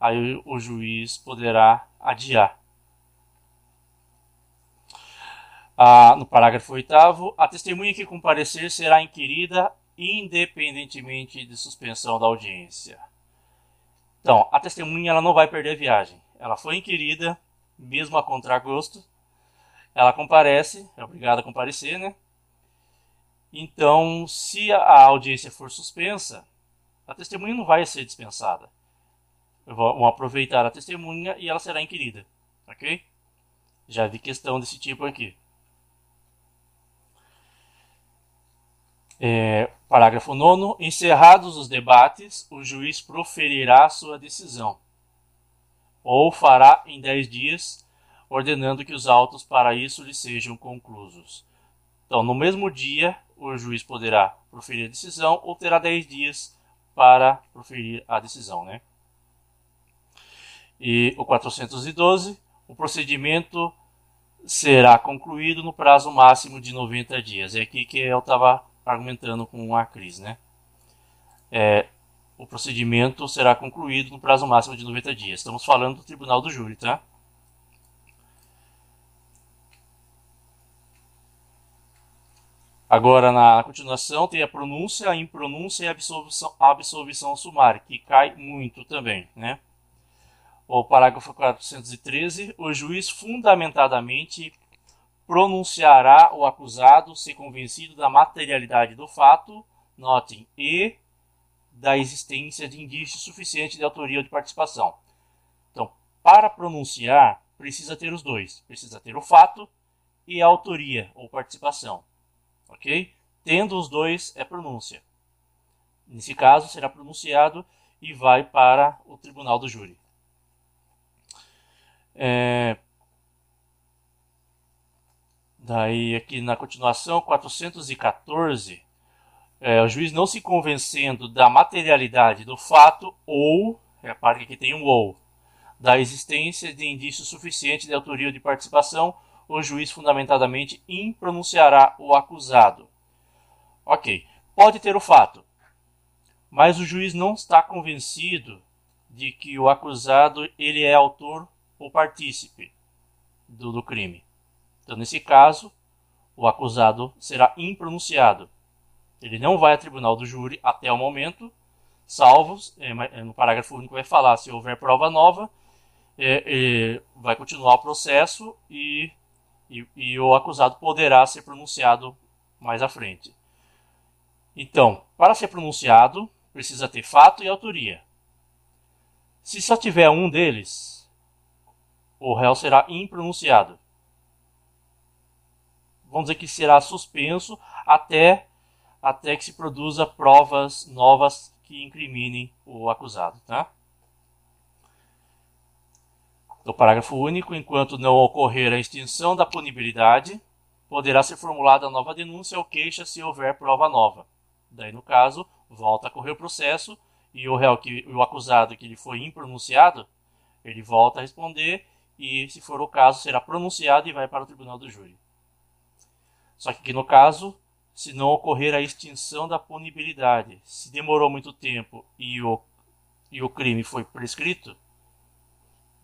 aí o juiz poderá adiar. Ah, no parágrafo 8, a testemunha que comparecer será inquirida independentemente de suspensão da audiência. Então, a testemunha ela não vai perder a viagem. Ela foi inquirida, mesmo a contragosto. Ela comparece, é obrigada a comparecer, né? Então, se a audiência for suspensa, a testemunha não vai ser dispensada. Vão aproveitar a testemunha e ela será inquirida, ok? Já vi questão desse tipo aqui. É, parágrafo 9. Encerrados os debates, o juiz proferirá sua decisão, ou fará em 10 dias, ordenando que os autos para isso lhe sejam conclusos. Então, no mesmo dia, o juiz poderá proferir a decisão ou terá 10 dias para proferir a decisão. Né? E o 412, o procedimento será concluído no prazo máximo de 90 dias. É aqui que eu estava argumentando com a Cris, né? É, o procedimento será concluído no prazo máximo de 90 dias. Estamos falando do Tribunal do Júri, tá? Agora, na continuação, tem a pronúncia, a impronúncia e a absolvição, absolvição sumária, que cai muito também, né? O parágrafo 413, o juiz fundamentadamente pronunciará o acusado se convencido da materialidade do fato, notem, e da existência de indício suficiente de autoria ou de participação. Então, para pronunciar, precisa ter os dois. Precisa ter o fato e a autoria ou participação. Ok? Tendo os dois, é pronúncia. Nesse caso, será pronunciado e vai para o tribunal do júri. É, Daí, aqui na continuação, 414, é, o juiz não se convencendo da materialidade do fato ou, a parte que tem um ou, da existência de indício suficiente de autoria ou de participação, o juiz fundamentadamente impronunciará o acusado. Ok, pode ter o fato, mas o juiz não está convencido de que o acusado ele é autor ou partícipe do, do crime. Então, nesse caso, o acusado será impronunciado. Ele não vai a tribunal do júri até o momento, salvo, é, é, no parágrafo único vai falar, se houver prova nova, é, é, vai continuar o processo e, e, e o acusado poderá ser pronunciado mais à frente. Então, para ser pronunciado, precisa ter fato e autoria. Se só tiver um deles, o réu será impronunciado. Vamos dizer que será suspenso até, até que se produza provas novas que incriminem o acusado. Tá? Do parágrafo único, enquanto não ocorrer a extinção da punibilidade, poderá ser formulada nova denúncia ou queixa se houver prova nova. Daí, no caso, volta a correr o processo e o réu que o acusado que ele foi impronunciado, ele volta a responder e, se for o caso, será pronunciado e vai para o tribunal do júri. Só que no caso, se não ocorrer a extinção da punibilidade, se demorou muito tempo e o, e o crime foi prescrito,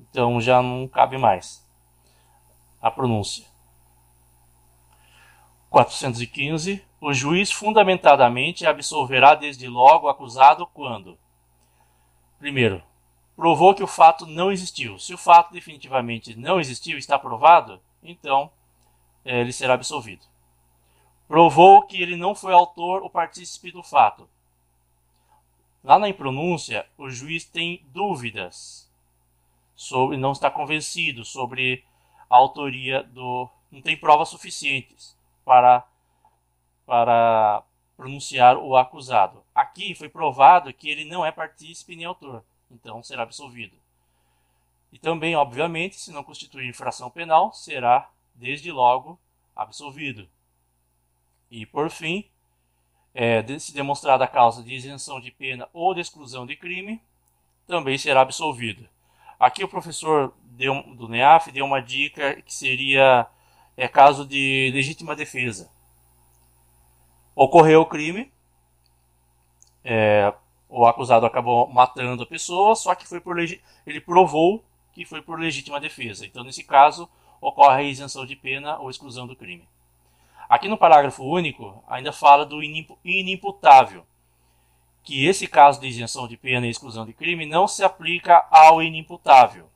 então já não cabe mais a pronúncia. 415. O juiz fundamentadamente absolverá desde logo o acusado quando: primeiro, provou que o fato não existiu. Se o fato definitivamente não existiu, está provado, então é, ele será absolvido. Provou que ele não foi autor ou partícipe do fato. Lá na impronúncia, o juiz tem dúvidas sobre, não está convencido sobre a autoria do, não tem provas suficientes para, para pronunciar o acusado. Aqui foi provado que ele não é partícipe nem autor, então será absolvido. E também, obviamente, se não constituir infração penal, será desde logo absolvido. E por fim, é, se demonstrada a causa de isenção de pena ou de exclusão de crime, também será absolvido. Aqui o professor deu, do NEAF deu uma dica que seria é caso de legítima defesa. Ocorreu o crime, é, o acusado acabou matando a pessoa, só que foi por ele provou que foi por legítima defesa. Então, nesse caso, ocorre a isenção de pena ou exclusão do crime. Aqui no parágrafo único, ainda fala do inimputável, que esse caso de isenção de pena e exclusão de crime não se aplica ao inimputável,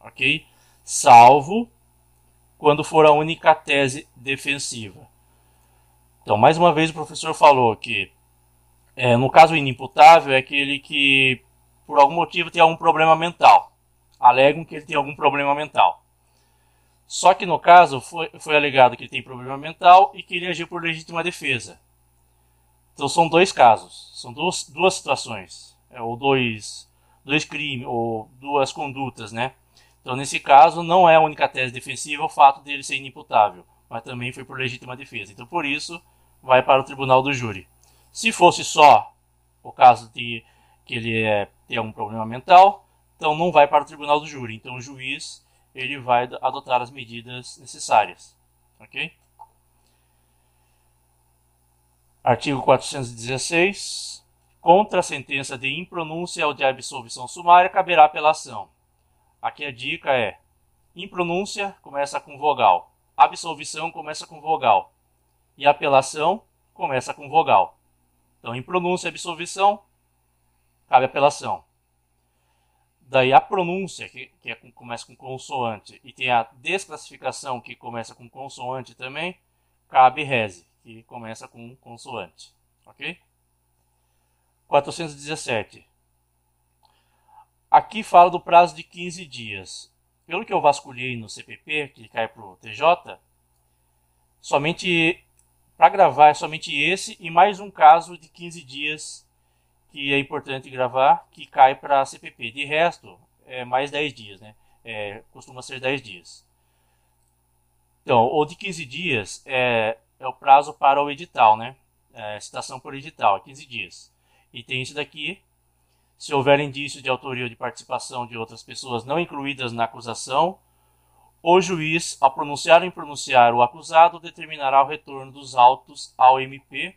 ok? Salvo quando for a única tese defensiva. Então, mais uma vez, o professor falou que, é, no caso inimputável, é aquele que, por algum motivo, tem algum problema mental. Alegam que ele tem algum problema mental. Só que, no caso, foi, foi alegado que ele tem problema mental e que ele agiu por legítima defesa. Então, são dois casos, são duas, duas situações, é, ou dois, dois crimes, ou duas condutas, né? Então, nesse caso, não é a única tese defensiva o fato dele ser inimputável, mas também foi por legítima defesa. Então, por isso, vai para o tribunal do júri. Se fosse só o caso de que ele é, tem algum problema mental, então não vai para o tribunal do júri. Então, o juiz ele vai adotar as medidas necessárias. Ok? Artigo 416. Contra a sentença de impronúncia ou de absolvição sumária, caberá apelação. Aqui a dica é: impronúncia começa com vogal, absolvição começa com vogal e apelação começa com vogal. Então, impronúncia e absolvição cabe apelação. Daí a pronúncia, que, que é, começa com consoante, e tem a desclassificação, que começa com consoante também, cabe reze, que começa com consoante. Ok? 417. Aqui fala do prazo de 15 dias. Pelo que eu vasculhei no CPP, que cai para o TJ, somente para gravar é somente esse e mais um caso de 15 dias que é importante gravar, que cai para a CPP. De resto, é mais 10 dias, né? É, costuma ser 10 dias. Então, o de 15 dias é, é o prazo para o edital, né? É, citação por edital, 15 dias. E tem esse daqui, se houver indício de autoria ou de participação de outras pessoas não incluídas na acusação, o juiz, ao pronunciar ou impronunciar o acusado, determinará o retorno dos autos ao MP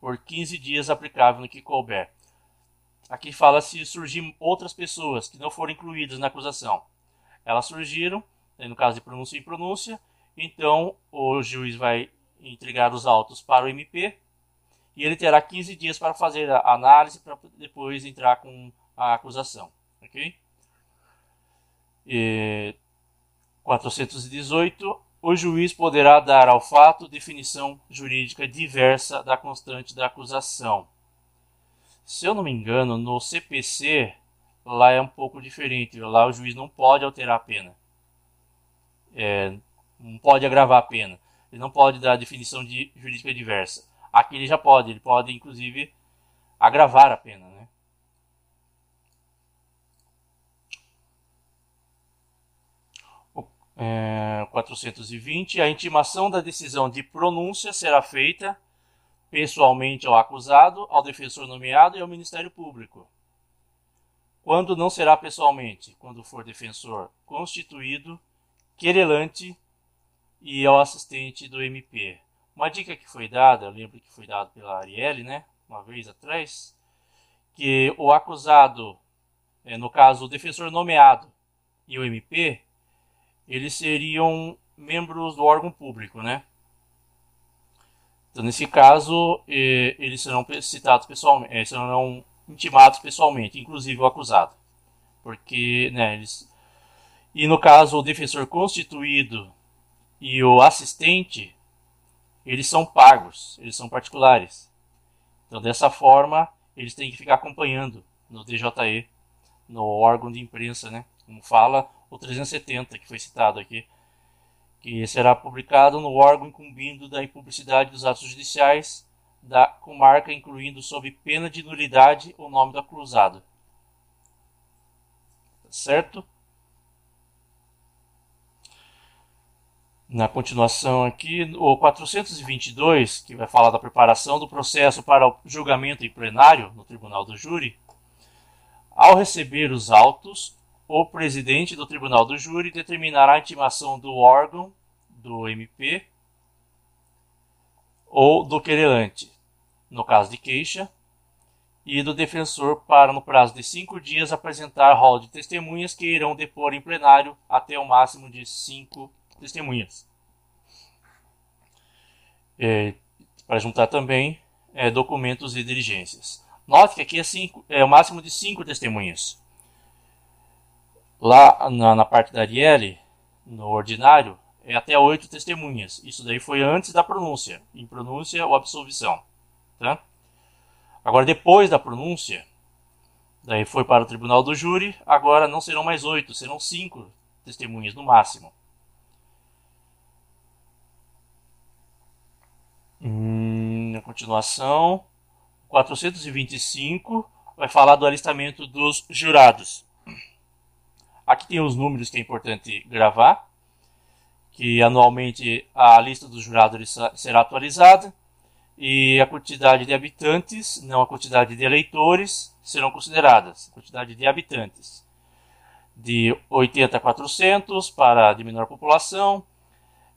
por 15 dias aplicável no que couber. Aqui fala se surgir outras pessoas que não foram incluídas na acusação. Elas surgiram, no caso de pronúncia e impronúncia, então o juiz vai entregar os autos para o MP e ele terá 15 dias para fazer a análise para depois entrar com a acusação. Ok? E 418. O juiz poderá dar ao fato definição jurídica diversa da constante da acusação. Se eu não me engano, no CPC lá é um pouco diferente. Lá o juiz não pode alterar a pena. É, não pode agravar a pena. Ele não pode dar definição de jurídica diversa. Aqui ele já pode, ele pode inclusive agravar a pena, né? É, 420. A intimação da decisão de pronúncia será feita pessoalmente ao acusado, ao defensor nomeado e ao Ministério Público. Quando não será pessoalmente, quando for defensor constituído, querelante e ao assistente do MP. Uma dica que foi dada, eu lembro que foi dada pela Arielle, né, uma vez atrás, que o acusado, é, no caso o defensor nomeado e o MP, eles seriam membros do órgão público, né? Então, nesse caso, eles serão citados pessoalmente, eh, serão intimados pessoalmente, inclusive o acusado, porque, né, eles e no caso o defensor constituído e o assistente, eles são pagos, eles são particulares. Então, dessa forma, eles têm que ficar acompanhando no DJE, no órgão de imprensa, né? Como fala o 370, que foi citado aqui, que será publicado no órgão incumbindo da impublicidade dos atos judiciais da comarca, incluindo sob pena de nulidade o nome do acusado. Certo? Na continuação aqui, o 422, que vai falar da preparação do processo para o julgamento em plenário no Tribunal do Júri, ao receber os autos, o presidente do Tribunal do Júri determinará a intimação do órgão do MP ou do querelante, no caso de queixa, e do defensor para, no prazo de cinco dias, apresentar rol de testemunhas que irão depor em plenário até o máximo de cinco testemunhas. É, para juntar também é, documentos e diligências. Note que aqui é, cinco, é o máximo de cinco testemunhas. Lá na, na parte da Arielle, no ordinário, é até oito testemunhas. Isso daí foi antes da pronúncia. Em pronúncia ou absolvição. Tá? Agora, depois da pronúncia, daí foi para o tribunal do júri. Agora não serão mais oito, serão cinco testemunhas no máximo. Hum, na continuação, 425 vai falar do alistamento dos jurados. Aqui tem os números que é importante gravar, que anualmente a lista dos jurados será atualizada e a quantidade de habitantes, não a quantidade de eleitores, serão consideradas. A quantidade de habitantes de 80 a 400 para de menor população,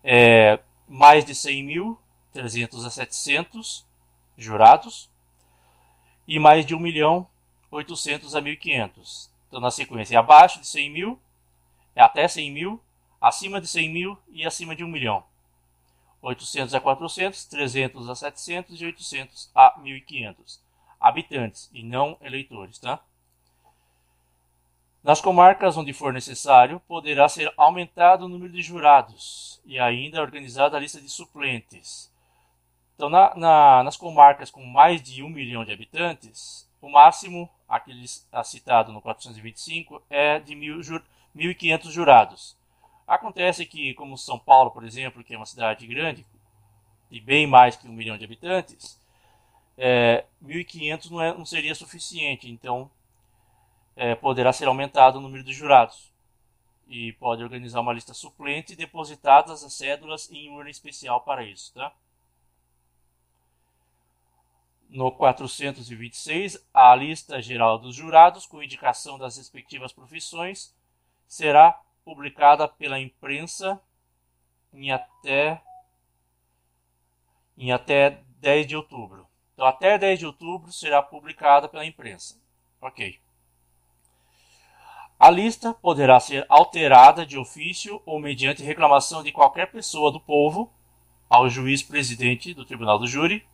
é, mais de 100 mil 300 a 700 jurados e mais de 1 milhão 800 a 1.500. Então, na sequência, abaixo de 100 mil, até 100 mil, acima de 100 mil e acima de 1 milhão. 800 a 400, 300 a 700 e 800 a 1.500 habitantes e não eleitores, tá? Nas comarcas onde for necessário, poderá ser aumentado o número de jurados e ainda organizada a lista de suplentes. Então, na, na, nas comarcas com mais de 1 milhão de habitantes, o máximo, aquele citado no 425, é de 1.500 jurados. Acontece que, como São Paulo, por exemplo, que é uma cidade grande, e bem mais que 1 milhão de habitantes, é, 1.500 não, é, não seria suficiente, então é, poderá ser aumentado o número de jurados. E pode organizar uma lista suplente e depositadas as cédulas em urna especial para isso. Tá? No 426, a lista geral dos jurados, com indicação das respectivas profissões, será publicada pela imprensa em até, em até 10 de outubro. Então, até 10 de outubro será publicada pela imprensa. Ok. A lista poderá ser alterada de ofício ou mediante reclamação de qualquer pessoa do povo ao juiz presidente do Tribunal do Júri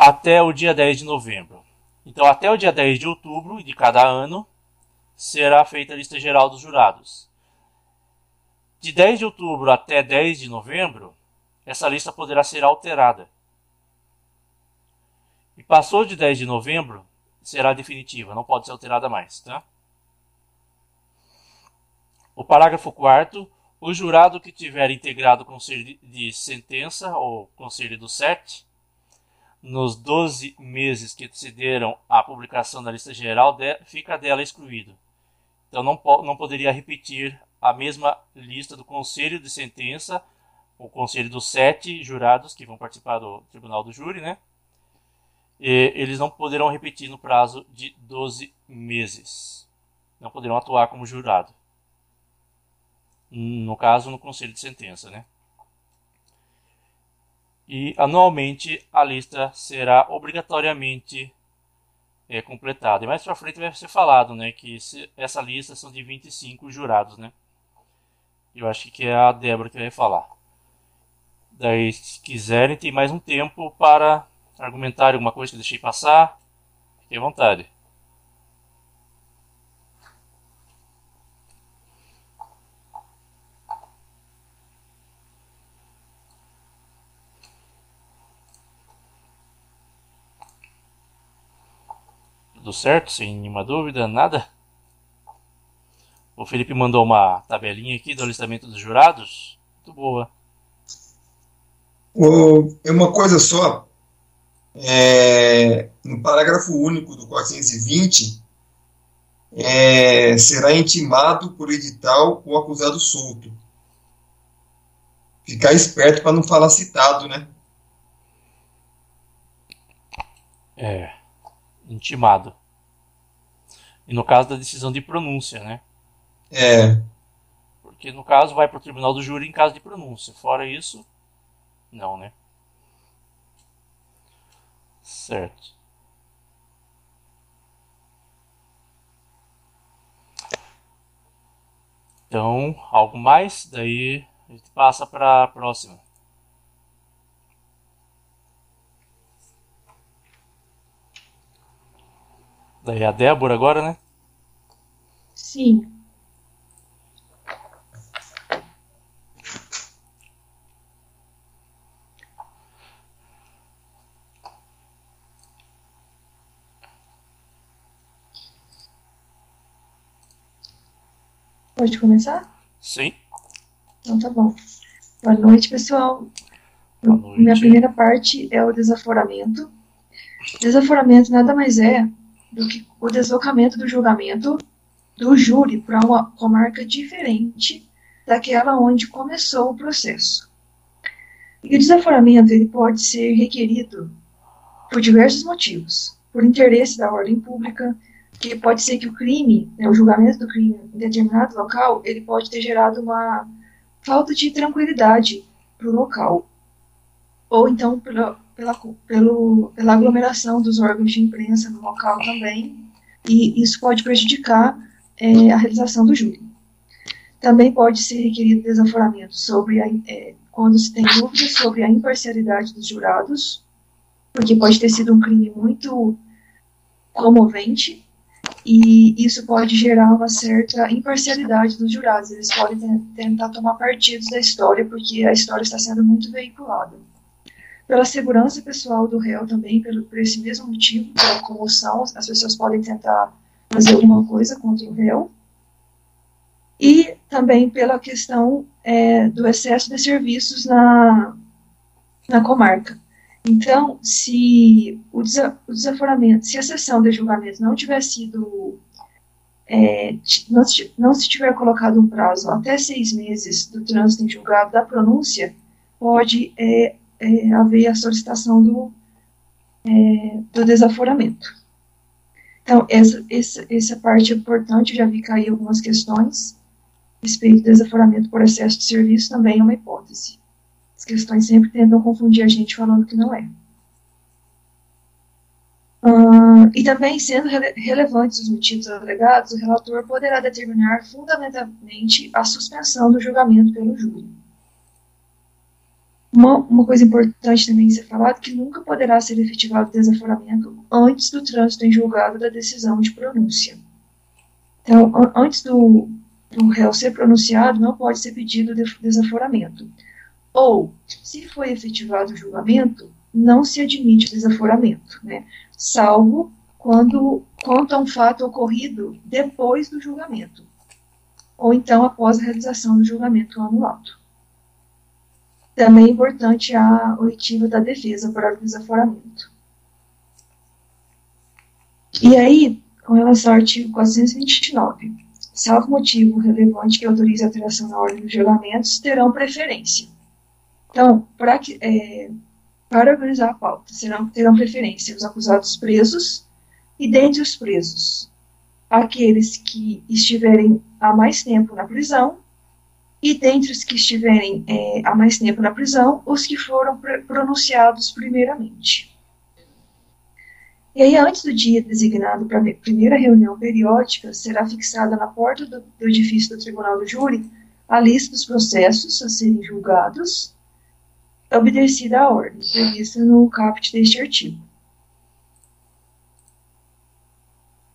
até o dia 10 de novembro. Então, até o dia 10 de outubro de cada ano será feita a lista geral dos jurados. De 10 de outubro até 10 de novembro, essa lista poderá ser alterada. E passou de 10 de novembro, será definitiva, não pode ser alterada mais, tá? O parágrafo 4 o jurado que tiver integrado o conselho de sentença ou conselho do SET nos 12 meses que antecederam a publicação da lista geral fica dela excluído. Então não, não poderia repetir a mesma lista do conselho de sentença, o conselho dos sete jurados que vão participar do tribunal do júri, né? E eles não poderão repetir no prazo de 12 meses. Não poderão atuar como jurado. No caso, no conselho de sentença, né? E anualmente a lista será obrigatoriamente é, completada. E mais para frente vai ser falado, né, que essa lista são de 25 jurados, né? Eu acho que é a Débora que vai falar. Daí, se quiserem, tem mais um tempo para argumentar alguma coisa que eu deixei passar. Fique à vontade. Tudo certo? Sem nenhuma dúvida? Nada? O Felipe mandou uma tabelinha aqui do alistamento dos jurados. Muito boa. É uma coisa só. É, no parágrafo único do 420, é, será intimado por edital o acusado solto. Ficar esperto para não falar citado, né? É, intimado. E no caso da decisão de pronúncia, né? É. Porque no caso vai para o tribunal do júri em caso de pronúncia. Fora isso, não, né? Certo. Então, algo mais? Daí a gente passa para a próxima. Daí a Débora agora, né? Sim. Pode começar? Sim. Então tá bom. Boa noite, pessoal. Boa noite. Minha primeira parte é o desaforamento. Desaforamento nada mais é do que o deslocamento do julgamento do júri para uma comarca diferente daquela onde começou o processo. E o desaforamento ele pode ser requerido por diversos motivos. Por interesse da ordem pública, que pode ser que o crime, né, o julgamento do crime em determinado local, ele pode ter gerado uma falta de tranquilidade para o local. Ou então pela, pela, pelo, pela aglomeração dos órgãos de imprensa no local também, e isso pode prejudicar é, a realização do júri. Também pode ser requerido desaforamento sobre a, é, quando se tem dúvidas sobre a imparcialidade dos jurados, porque pode ter sido um crime muito comovente e isso pode gerar uma certa imparcialidade dos jurados. Eles podem tentar tomar partidos da história, porque a história está sendo muito veiculada. Pela segurança pessoal do réu também, pelo, por esse mesmo motivo, pela comoção, as pessoas podem tentar fazer alguma coisa contra o réu. E também pela questão é, do excesso de serviços na, na comarca. Então, se o, desaforamento, se a sessão de julgamento não tiver sido, é, não, se, não se tiver colocado um prazo até seis meses do trânsito em julgado da pronúncia, pode é, é, haver a solicitação do, é, do desaforamento. Então, essa, essa, essa parte é importante, já vi cair algumas questões. Respeito ao desaforamento por excesso de serviço também é uma hipótese. As questões sempre tentam confundir a gente falando que não é. Uh, e também, sendo rele relevantes os motivos alegados, o relator poderá determinar fundamentalmente a suspensão do julgamento pelo júri. Uma, uma coisa importante também ser falado que nunca poderá ser efetivado desaforamento antes do trânsito em julgado da decisão de pronúncia. Então, antes do, do réu ser pronunciado, não pode ser pedido de desaforamento. Ou, se foi efetivado o julgamento, não se admite desaforamento, né? salvo quando conta um fato ocorrido depois do julgamento, ou então após a realização do julgamento anulado. Também é importante a oitiva da defesa para o desaforamento. E aí, com relação ao artigo 429, salvo motivo relevante que autorize a alteração na ordem dos julgamentos, terão preferência. Então, para, que, é, para organizar a pauta, serão, terão preferência os acusados presos e, dentre os presos, aqueles que estiverem há mais tempo na prisão e dentre os que estiverem é, há mais tempo na prisão, os que foram pronunciados primeiramente. E aí, antes do dia designado para a primeira reunião periódica, será fixada na porta do, do edifício do Tribunal do Júri a lista dos processos a serem julgados, obedecida a ordem prevista no caput deste artigo.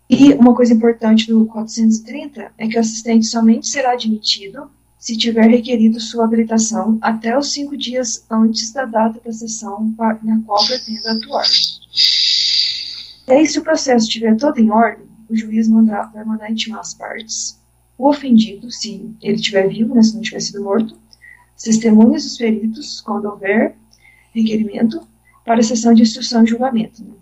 E uma coisa importante do 430 é que o assistente somente será admitido se tiver requerido sua habilitação até os cinco dias antes da data da sessão na qual pretenda atuar. E aí, se o processo estiver todo em ordem, o juiz mandar, vai mandar intimar as partes, o ofendido, se ele estiver vivo, né, se não tiver sido morto, as testemunhas dos peritos, quando houver requerimento, para a sessão de instrução e julgamento. Né.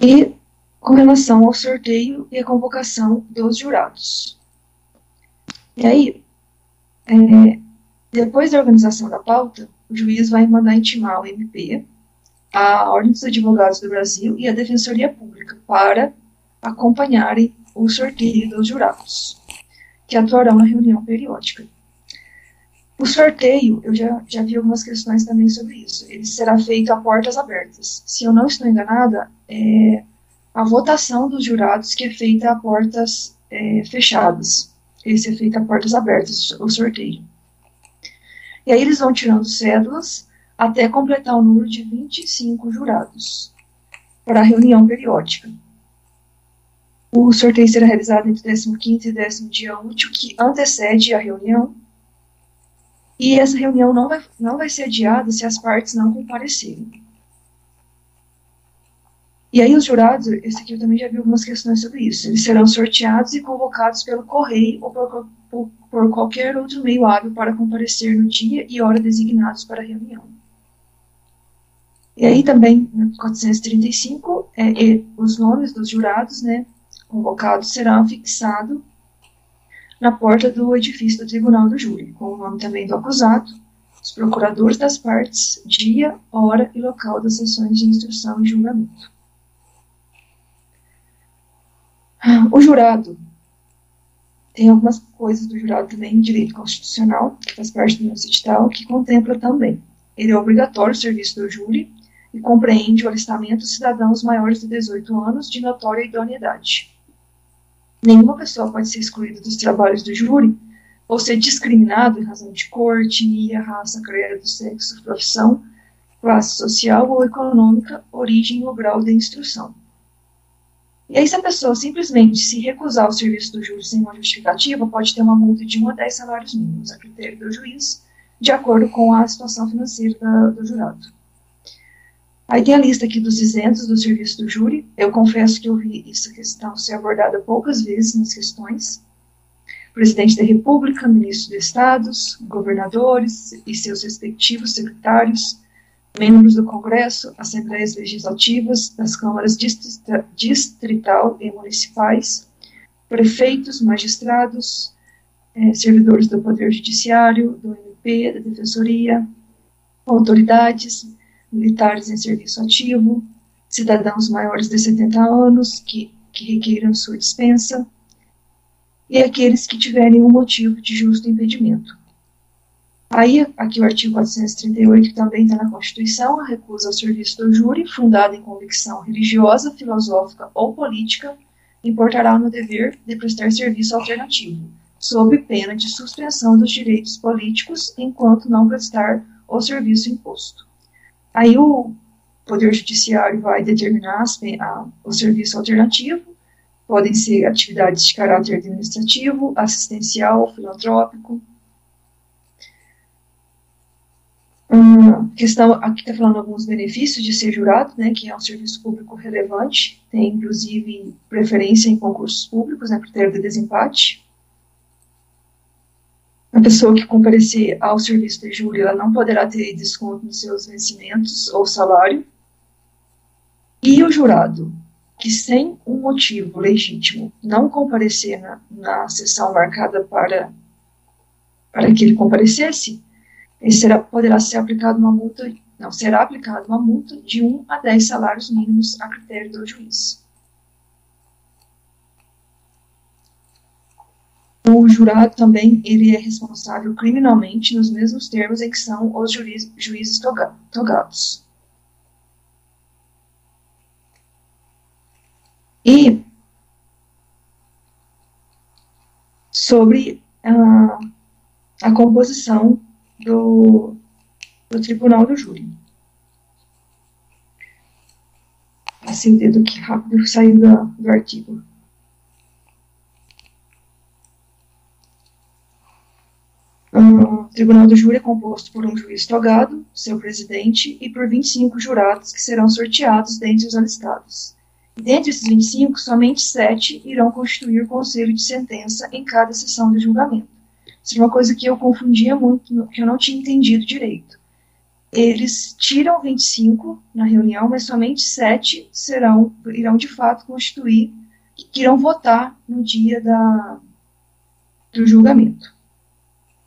E com relação ao sorteio e a convocação dos jurados. E aí, é, depois da organização da pauta, o juiz vai mandar intimar o MP, a Ordem dos Advogados do Brasil e a Defensoria Pública para acompanharem o sorteio dos jurados, que atuarão na reunião periódica. O sorteio, eu já, já vi algumas questões também sobre isso. Ele será feito a portas abertas. Se eu não estou enganada, é, a votação dos jurados que é feita a portas é, fechadas. Esse é feito a portas abertas, o sorteio. E aí eles vão tirando cédulas até completar o número de 25 jurados para a reunião periódica. O sorteio será realizado entre o 15 e 10 dia útil que antecede a reunião. E essa reunião não vai, não vai ser adiada se as partes não comparecerem. E aí os jurados, esse aqui eu também já vi algumas questões sobre isso, eles serão sorteados e convocados pelo correio ou por, por, por qualquer outro meio hábil para comparecer no dia e hora designados para a reunião. E aí também, no 435, é, é, os nomes dos jurados, né, convocados serão fixados na porta do edifício do tribunal do júri, com o nome também do acusado, os procuradores das partes, dia, hora e local das sessões de instrução e julgamento. O jurado tem algumas coisas do jurado também, direito constitucional, que faz parte do nosso edital, que contempla também. Ele é obrigatório o serviço do júri e compreende o alistamento de cidadãos maiores de 18 anos de notória idoneidade. Nenhuma pessoa pode ser excluída dos trabalhos do júri ou ser discriminado em razão de cor, etnia, raça, credo, sexo, profissão, classe social ou econômica, origem ou grau de instrução. E aí, se a pessoa simplesmente se recusar o serviço do júri sem uma justificativa, pode ter uma multa de 1 a 10 salários mínimos, a critério do juiz, de acordo com a situação financeira da, do jurado. Aí tem a lista aqui dos isentos do serviço do júri. Eu confesso que eu vi essa questão ser abordada poucas vezes nas questões. Presidente da República, ministro de Estados, governadores e seus respectivos secretários, membros do Congresso, Assembleias Legislativas, das câmaras distrital e municipais, prefeitos, magistrados, eh, servidores do Poder Judiciário, do MP, da Defensoria, autoridades, militares em serviço ativo, cidadãos maiores de 70 anos que, que requeiram sua dispensa, e aqueles que tiverem um motivo de justo impedimento. Aí, aqui o artigo 438, que também está na Constituição, a recusa ao serviço do júri, fundada em convicção religiosa, filosófica ou política, importará no dever de prestar serviço alternativo, sob pena de suspensão dos direitos políticos enquanto não prestar o serviço imposto. Aí o Poder Judiciário vai determinar a, o serviço alternativo, podem ser atividades de caráter administrativo, assistencial, filantrópico. Hum, questão, aqui está falando alguns benefícios de ser jurado, né, que é um serviço público relevante, tem inclusive preferência em concursos públicos, né, critério de desempate. A pessoa que comparecer ao serviço de júri, ela não poderá ter desconto nos seus vencimentos ou salário. E o jurado, que sem um motivo legítimo não comparecer na, na sessão marcada para, para que ele comparecesse, será, poderá ser aplicado uma multa, não, será aplicada uma multa de 1 a 10 salários mínimos a critério do juiz. O jurado também ele é responsável criminalmente nos mesmos termos em que são os juiz, juízes toga, togados. E sobre a, a composição do, do tribunal do júri. O dedo que rápido saiu do, do artigo. O Tribunal do Júri é composto por um juiz togado, seu presidente, e por 25 jurados que serão sorteados dentre os alistados. Dentre esses 25, somente sete irão constituir o conselho de sentença em cada sessão de julgamento. Isso é uma coisa que eu confundia muito, que eu não tinha entendido direito. Eles tiram 25 na reunião, mas somente sete serão, irão de fato constituir, que irão votar no dia da, do julgamento.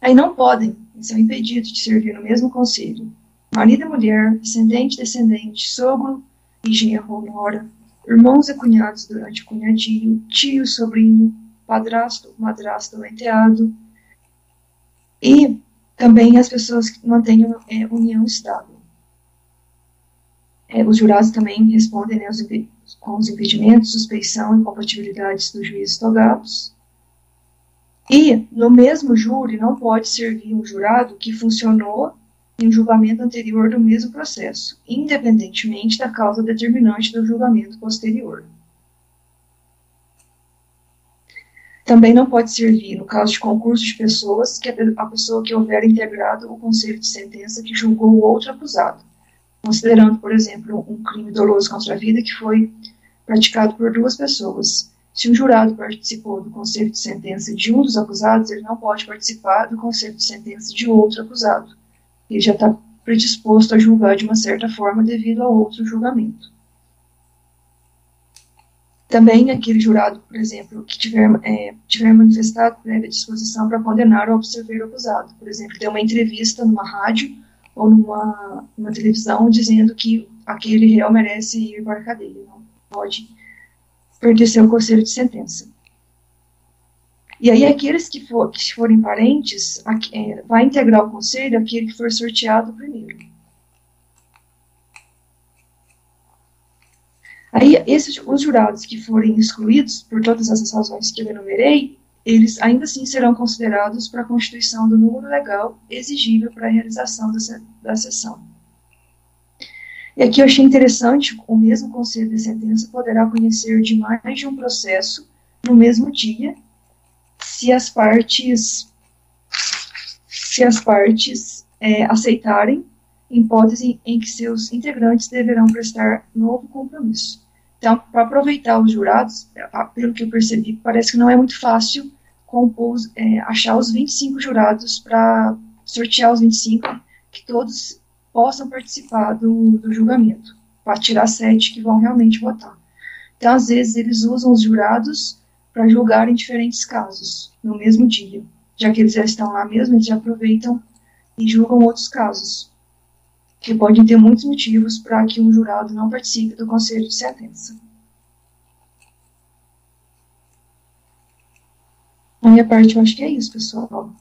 Aí não podem, são impedidos de servir no mesmo conselho. Marido e mulher, descendente, descendente, sogro e genro nora, irmãos e cunhados durante o cunhadinho, tio, sobrinho, padrasto, madrasto ou enteado, e também as pessoas que mantenham é, união estável. É, os jurados também respondem né, com os impedimentos, suspeição e compatibilidades dos juízes togados. E, no mesmo júri, não pode servir um jurado que funcionou em um julgamento anterior do mesmo processo, independentemente da causa determinante do julgamento posterior. Também não pode servir, no caso de concurso de pessoas, que a pessoa que houver integrado o conselho de sentença que julgou o outro acusado, considerando, por exemplo, um crime doloso contra a vida que foi praticado por duas pessoas. Se um jurado participou do conselho de sentença de um dos acusados, ele não pode participar do conselho de sentença de outro acusado ele já está predisposto a julgar de uma certa forma devido a outro julgamento. Também aquele jurado, por exemplo, que tiver, é, tiver manifestado prévia disposição para condenar ou absorver o acusado, por exemplo, deu uma entrevista numa rádio ou numa, numa televisão dizendo que aquele réu merece ir para a cadeia, não pode perder seu conselho de sentença. E aí, aqueles que, for, que forem parentes, é, vai integrar o conselho aquele que for sorteado primeiro. Aí, esses, os jurados que forem excluídos, por todas essas razões que eu enumerei, eles ainda assim serão considerados para a constituição do número legal exigível para a realização da, da sessão. E aqui eu achei interessante, o mesmo conselho de sentença poderá conhecer de mais de um processo no mesmo dia se as partes se as partes é, aceitarem, hipótese em que seus integrantes deverão prestar novo compromisso. Então, para aproveitar os jurados, pelo que eu percebi, parece que não é muito fácil compor, é, achar os 25 jurados para sortear os 25, que todos possam participar do, do julgamento, para tirar sete que vão realmente votar. Então, às vezes, eles usam os jurados para julgar em diferentes casos, no mesmo dia. Já que eles já estão lá mesmo, eles já aproveitam e julgam outros casos, que podem ter muitos motivos para que um jurado não participe do conselho de sentença. A minha parte, eu acho que é isso, pessoal.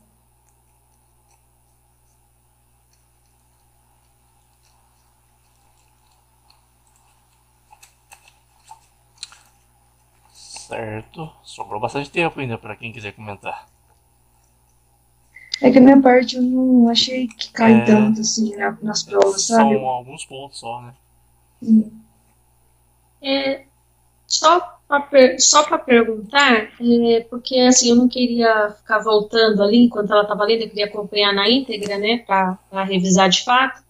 Certo. Sobrou bastante tempo ainda para quem quiser comentar. É que a minha parte eu não achei que cai é, tanto assim na, nas provas, sabe? São alguns pontos só, né? Sim. É, só para só para perguntar, é, porque assim eu não queria ficar voltando ali enquanto ela estava lendo, eu queria acompanhar na íntegra, né, para revisar de fato.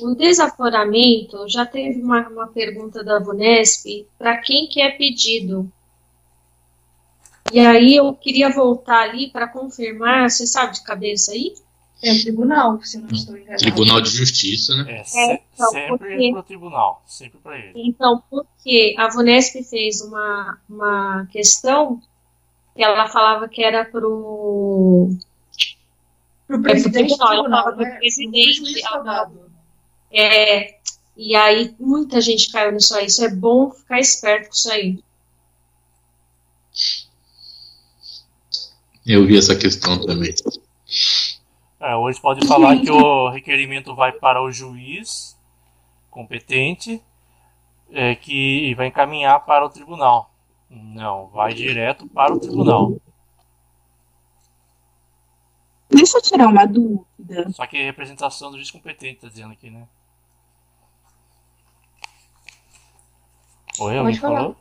O desaforamento, já teve uma, uma pergunta da Vunesp, para quem que é pedido? E aí eu queria voltar ali para confirmar, você sabe de cabeça aí? É o tribunal, se não estou enganado. Tribunal de Justiça, né? É, é então, sempre porque, pro tribunal, sempre para ele. Então, porque a Vunesp fez uma, uma questão que ela falava que era pro pro é, presidente, é, pro tribunal, ela falava né? presidente. É, e aí muita gente caiu nisso aí. Isso é bom ficar esperto com isso aí. Eu vi essa questão também. É, hoje pode falar que o requerimento vai para o juiz competente é, que vai encaminhar para o tribunal. Não, vai direto para o tribunal. Deixa eu tirar uma dúvida. Só que é representação do juiz competente, está dizendo aqui, né? Oi, alguém falou?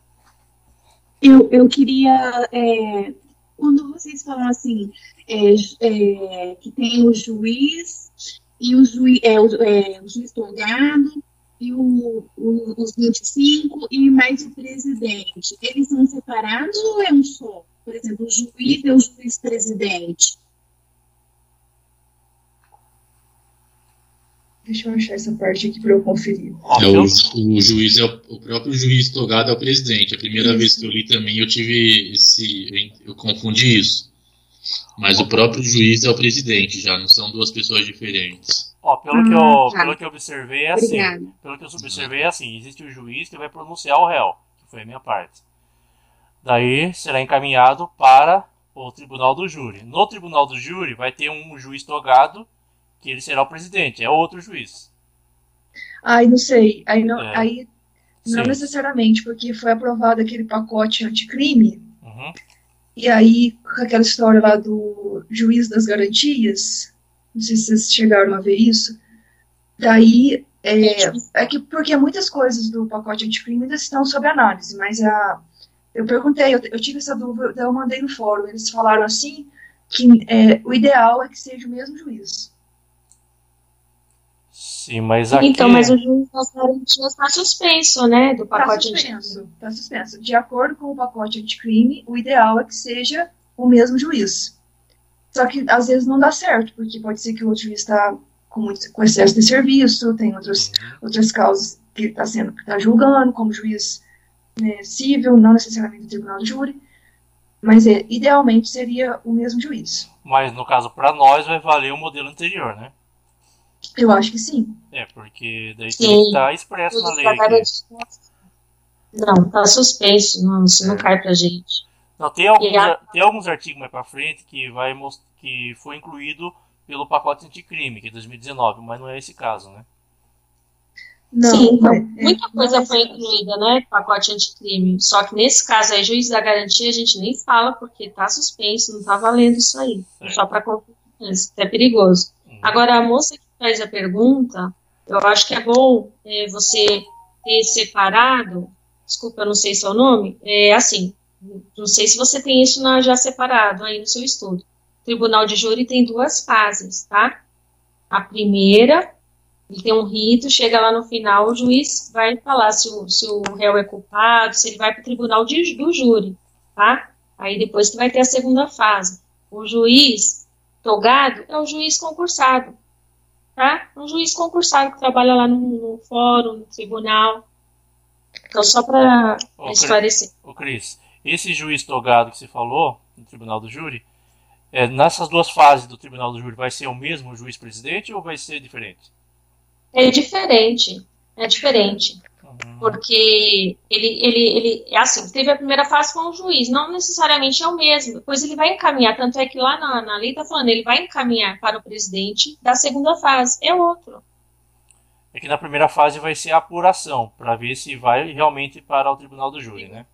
Eu, eu queria é, quando vocês falam assim, é, é, que tem o juiz e o juiz, é, o, é, o juiz togado e o, o, os 25 e mais o presidente, eles são separados ou é um só? Por exemplo, o juiz e o juiz Deixa eu achar essa parte aqui para eu conferir. É, o, o, juiz é o, o, próprio juiz togado é o presidente. A primeira isso. vez que eu li também eu tive esse. Eu confundi isso. Mas o próprio juiz é o presidente, já não são duas pessoas diferentes. Ó, pelo, que eu, ah, tá. pelo que eu observei é assim. Obrigada. Pelo que eu observei é assim: existe o juiz que vai pronunciar o réu, que foi a minha parte. Daí será encaminhado para o tribunal do júri. No tribunal do júri vai ter um juiz togado que ele será o presidente, é outro juiz. Ai, não sei. Aí não, é. aí, não necessariamente, porque foi aprovado aquele pacote anticrime. Uhum. E aí, com aquela história lá do juiz das garantias, não sei se vocês chegaram a ver isso. Daí, é, é que porque muitas coisas do pacote anticrime ainda estão sob análise, mas a, eu perguntei, eu, eu tive essa dúvida, eu mandei no fórum, eles falaram assim que é, o ideal é que seja o mesmo juiz. Sim, mas aqui... Então, mas o juiz das garantias está suspenso, né, do tá pacote tá suspenso, Está suspenso. De acordo com o pacote anticrime, o ideal é que seja o mesmo juiz. Só que às vezes não dá certo, porque pode ser que o outro juiz está com, muito, com excesso de serviço, tem outros, outras causas que está sendo tá julgando, como juiz né, civil, não necessariamente do tribunal de júri. Mas é, idealmente seria o mesmo juiz. Mas no caso, para nós, vai valer o modelo anterior, né? Eu acho que sim. É, porque daí sim. tem que estar expresso na lei. Não, tá suspenso, não, isso não é. cai pra gente. Não, tem alguns, a... tem alguns artigos mais pra frente que, vai que foi incluído pelo pacote anticrime, que é 2019, mas não é esse caso, né? Não, Sim, então, muita coisa foi incluída, né? Pacote anticrime. Só que nesse caso aí, juiz da garantia, a gente nem fala, porque tá suspenso, não tá valendo isso aí. É. Só para confiança, é perigoso. Uhum. Agora, a moça que faz a pergunta, eu acho que é bom é, você ter separado, desculpa, eu não sei se o nome, é assim, não sei se você tem isso na, já separado aí no seu estudo. O tribunal de júri tem duas fases, tá? A primeira, ele tem um rito, chega lá no final, o juiz vai falar se o, se o réu é culpado, se ele vai para o tribunal de, do júri, tá? Aí depois que vai ter a segunda fase. O juiz togado é o juiz concursado tá? Um juiz concursado que trabalha lá no, no fórum, no tribunal. Então, só para esclarecer. Ô, Cris, esse juiz togado que você falou, no tribunal do júri, é, nessas duas fases do tribunal do júri, vai ser o mesmo juiz presidente ou vai ser diferente? É diferente. É diferente. Porque ele, ele, ele, é assim, teve a primeira fase com o juiz, não necessariamente é o mesmo, depois ele vai encaminhar, tanto é que lá na, na lei está falando, ele vai encaminhar para o presidente da segunda fase, é outro. É que na primeira fase vai ser a apuração, para ver se vai realmente para o tribunal do júri, né?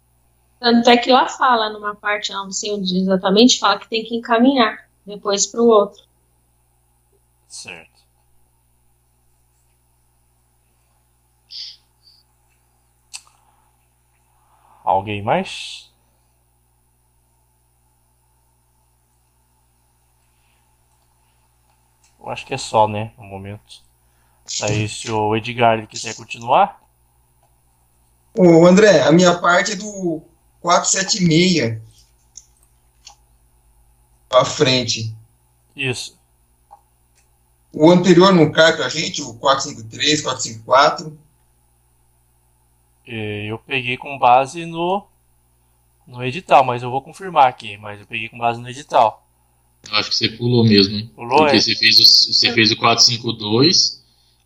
Tanto é que lá fala, numa parte, não sei onde exatamente, fala que tem que encaminhar depois para o outro. Certo. Alguém mais? Eu acho que é só, né, no momento. Aí, se o Edgar quiser continuar. Ô, André, a minha parte é do 476 à frente. Isso. O anterior não cai pra gente, o 453, 454. Eu peguei com base no no edital, mas eu vou confirmar aqui, mas eu peguei com base no edital. Acho que você pulou mesmo. Pulou, Porque é? você fez, o, você fez o 452,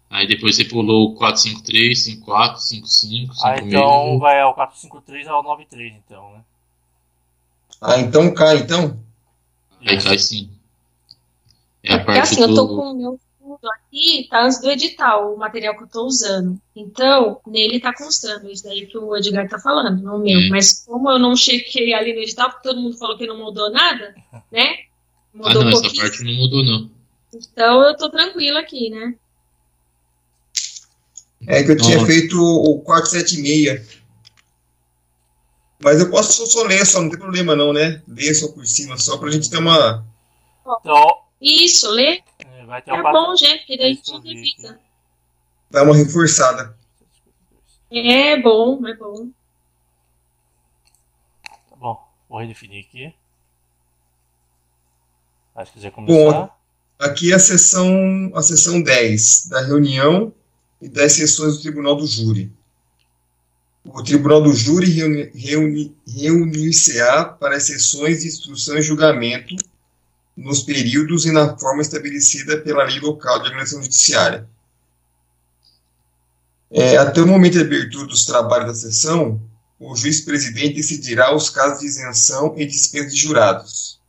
aí depois você pulou o 453, 54, 55, 56. Ah, então vai ao 453 ao 93, então, né? Ah, então cai, então? Aí cai sim. É a parte assim, eu tô do... com o meu aqui, tá antes do edital, o material que eu tô usando. Então, nele tá constando isso daí que o Edgar tá falando, no meu. Hum. Mas como eu não chequei ali no edital, porque todo mundo falou que não mudou nada, né? Ah, Mudou não, um essa parte não mudou, não. Então eu tô tranquila aqui, né? É que eu tinha Nossa. feito o 476. Mas eu posso só ler, só não tem problema não, né? Ler só por cima, só pra gente ter uma. Então, Isso, lê. É, vai ter É o 4... bom, gente, porque daí a gente Deixa eu ver revisa. dar uma reforçada. É bom, é bom. Tá bom, vou redefinir aqui. Mas se quiser começar. Aqui é a sessão, a sessão 10 da reunião e das sessões do Tribunal do Júri. O Tribunal do Júri reuni- reuni- reunir-se-á para as sessões de instrução e julgamento nos períodos e na forma estabelecida pela lei local de organização judiciária. É, até o momento de abertura dos trabalhos da sessão, o juiz-presidente decidirá os casos de isenção e dispensa de jurados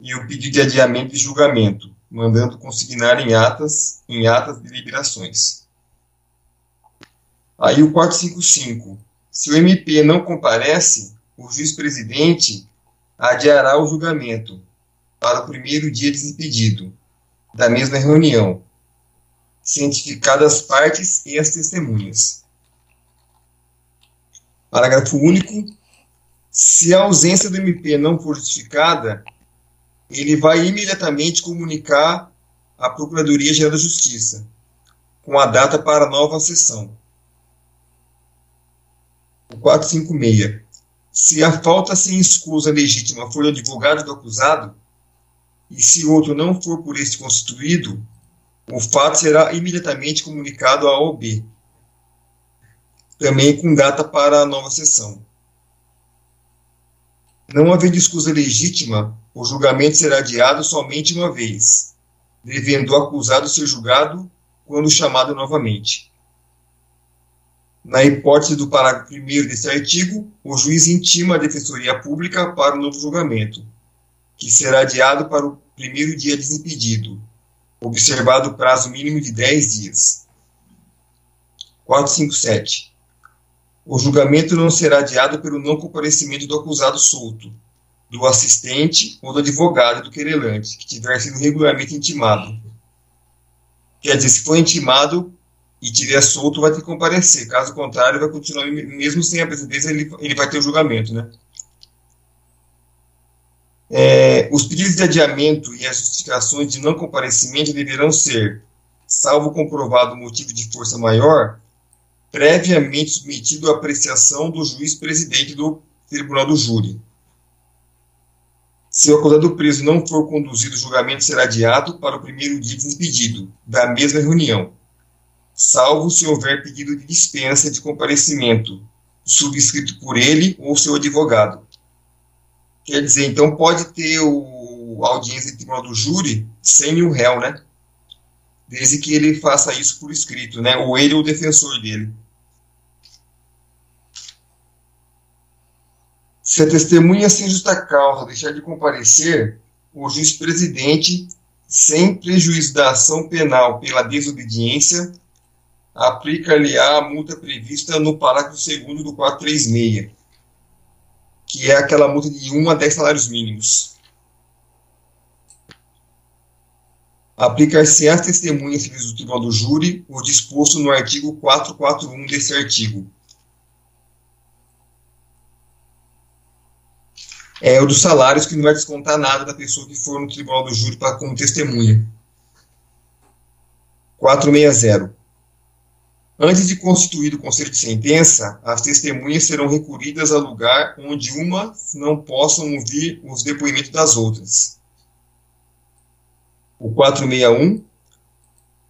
e o pedido de adiamento de julgamento, mandando consignar em atas, em atas de deliberações. Aí o 455. Se o MP não comparece, o juiz-presidente adiará o julgamento para o primeiro dia desimpedido da mesma reunião, cientificadas as partes e as testemunhas. Parágrafo único. Se a ausência do MP não for justificada, ele vai imediatamente comunicar à Procuradoria-Geral da Justiça, com a data para a nova sessão. O 456. Se a falta sem escusa legítima for do advogado do acusado, e se outro não for por este constituído, o fato será imediatamente comunicado à OB, também com data para a nova sessão. Não havendo escusa legítima, o julgamento será adiado somente uma vez, devendo o acusado ser julgado quando chamado novamente. Na hipótese do parágrafo 1 deste artigo, o juiz intima a Defensoria Pública para o novo julgamento, que será adiado para o primeiro dia desimpedido, observado o prazo mínimo de 10 dias. 457. O julgamento não será adiado pelo não comparecimento do acusado solto, do assistente ou do advogado do querelante, que tiver sido regularmente intimado. Quer dizer, se for intimado e tiver solto, vai ter que comparecer. Caso contrário, vai continuar, mesmo sem a presidência, ele, ele vai ter o julgamento, né? É, os pedidos de adiamento e as justificações de não comparecimento deverão ser, salvo comprovado motivo de força maior, previamente submetido à apreciação do juiz-presidente do Tribunal do Júri. Se o acusado preso não for conduzido, o julgamento será adiado para o primeiro dia desimpedido da mesma reunião, salvo se houver pedido de dispensa de comparecimento, subscrito por ele ou seu advogado. Quer dizer, então pode ter o, audiência de tribunal do júri sem o réu, né? Desde que ele faça isso por escrito, né? Ou ele ou o defensor dele. Se a testemunha sem justa causa deixar de comparecer, o juiz-presidente, sem prejuízo da ação penal pela desobediência, aplica-lhe a multa prevista no parágrafo 2 do 436. Que é aquela multa de 1 a 10 salários mínimos. Aplicar-se às testemunhas civis do Tribunal do Júri o disposto no artigo 441 desse artigo. É o dos salários que não vai descontar nada da pessoa que for no Tribunal do Júri para como testemunha. 460. Antes de constituído o conselho de sentença, as testemunhas serão recolhidas a lugar onde uma não possam ouvir os depoimentos das outras. O 461.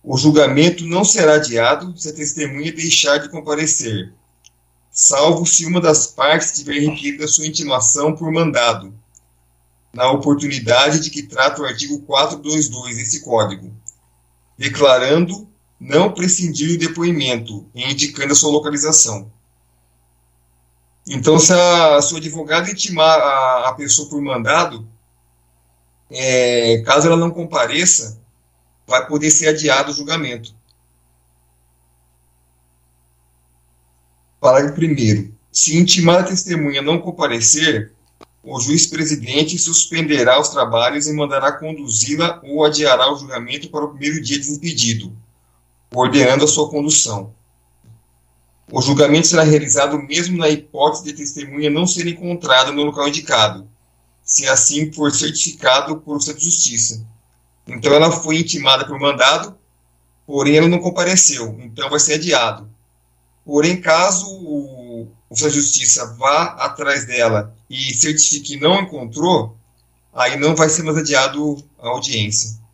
O julgamento não será adiado se a testemunha deixar de comparecer, salvo se uma das partes tiver requerido sua intimação por mandado, na oportunidade de que trata o artigo 422 desse Código, declarando não prescindir do depoimento indicando a sua localização. Então, se a sua advogada intimar a, a pessoa por mandado, é, caso ela não compareça, vai poder ser adiado o julgamento. Parágrafo 1. Se intimar a testemunha não comparecer, o juiz presidente suspenderá os trabalhos e mandará conduzi-la ou adiará o julgamento para o primeiro dia desimpedido, ordenando a sua condução. O julgamento será realizado mesmo na hipótese de testemunha não ser encontrada no local indicado, se assim for certificado por oficial de justiça. Então ela foi intimada por mandado, porém ela não compareceu, então vai ser adiado. Porém, caso o oficial de justiça vá atrás dela e certifique que não encontrou, aí não vai ser mais adiado a audiência.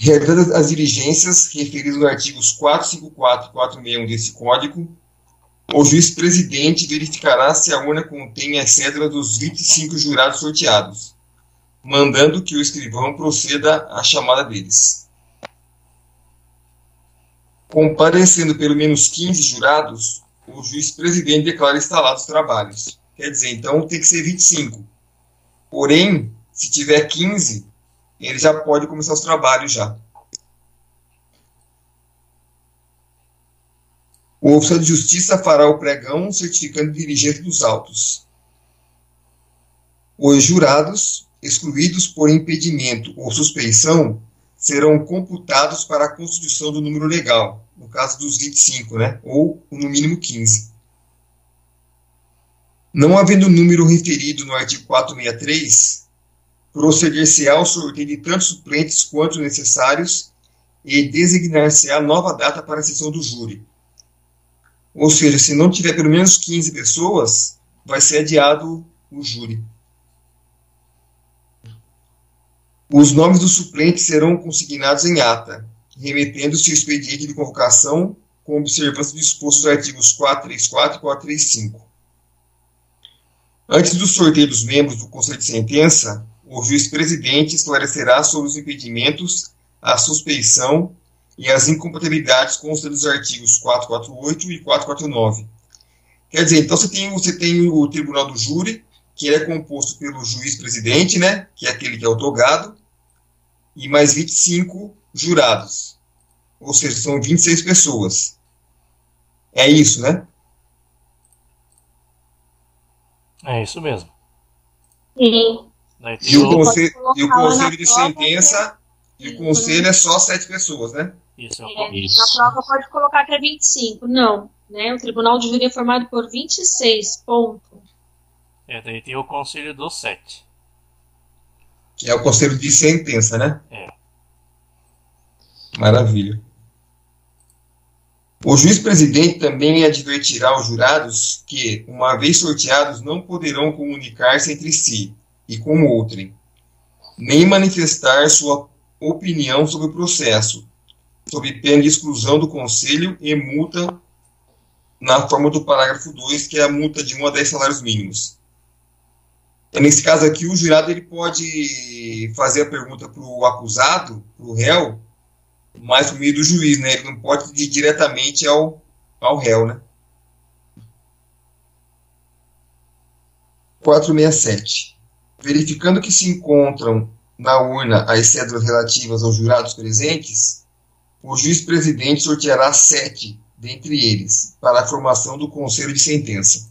Realizadas as diligências referidas nos artigos 454 e 461 desse Código, o juiz presidente verificará se a urna contém a cédula dos 25 jurados sorteados, mandando que o escrivão proceda à chamada deles. Comparecendo pelo menos 15 jurados, o juiz presidente declara instalados os trabalhos. Quer dizer, então tem que ser 25. Porém, se tiver 15, ele já pode começar os trabalhos já. O oficial de justiça fará o pregão certificando o dirigente dos autos. Os jurados, excluídos por impedimento ou suspeição, serão computados para a constituição do número legal, no caso dos 25, né? ou no mínimo 15. Não havendo número referido no artigo 463, proceder-se-á ao sorteio de tantos suplentes quanto necessários e designar-se-á nova data para a sessão do júri. Ou seja, se não tiver pelo menos 15 pessoas, vai ser adiado o júri. Os nomes dos suplentes serão consignados em ata, remetendo-se ao expediente de convocação com observância dos artigos 434 e 435. Antes do sorteio dos membros do Conselho de Sentença, o juiz-presidente esclarecerá sobre os impedimentos, a suspeição e as incompatibilidades consta dos artigos 448 e 449. Quer dizer, então você tem, você tem o tribunal do júri, que é composto pelo juiz-presidente, né, que é aquele que é o togado, e mais 25 jurados. Ou seja, são 26 pessoas. É isso, né? É isso mesmo. Sim. E o, conselho, e o conselho de sentença, e o conselho é só sete pessoas, né? Isso, é, Isso. Na prova pode colocar que é 25. Não, né? O tribunal de júri é formado por 26, ponto. É, daí tem o conselho dos sete. Que é o conselho de sentença, né? É. Maravilha. O juiz-presidente também advertirá os jurados que, uma vez sorteados, não poderão comunicar-se entre si, e com outrem, nem manifestar sua opinião sobre o processo, sob pena de exclusão do Conselho e multa na forma do parágrafo 2, que é a multa de 1 a 10 salários mínimos. Nesse caso aqui, o jurado ele pode fazer a pergunta para o acusado, para o réu, mas por meio do juiz, né? Ele não pode ir diretamente ao, ao réu, né? 467 verificando que se encontram na urna as cédulas relativas aos jurados presentes, o juiz-presidente sorteará sete dentre eles, para a formação do conselho de sentença.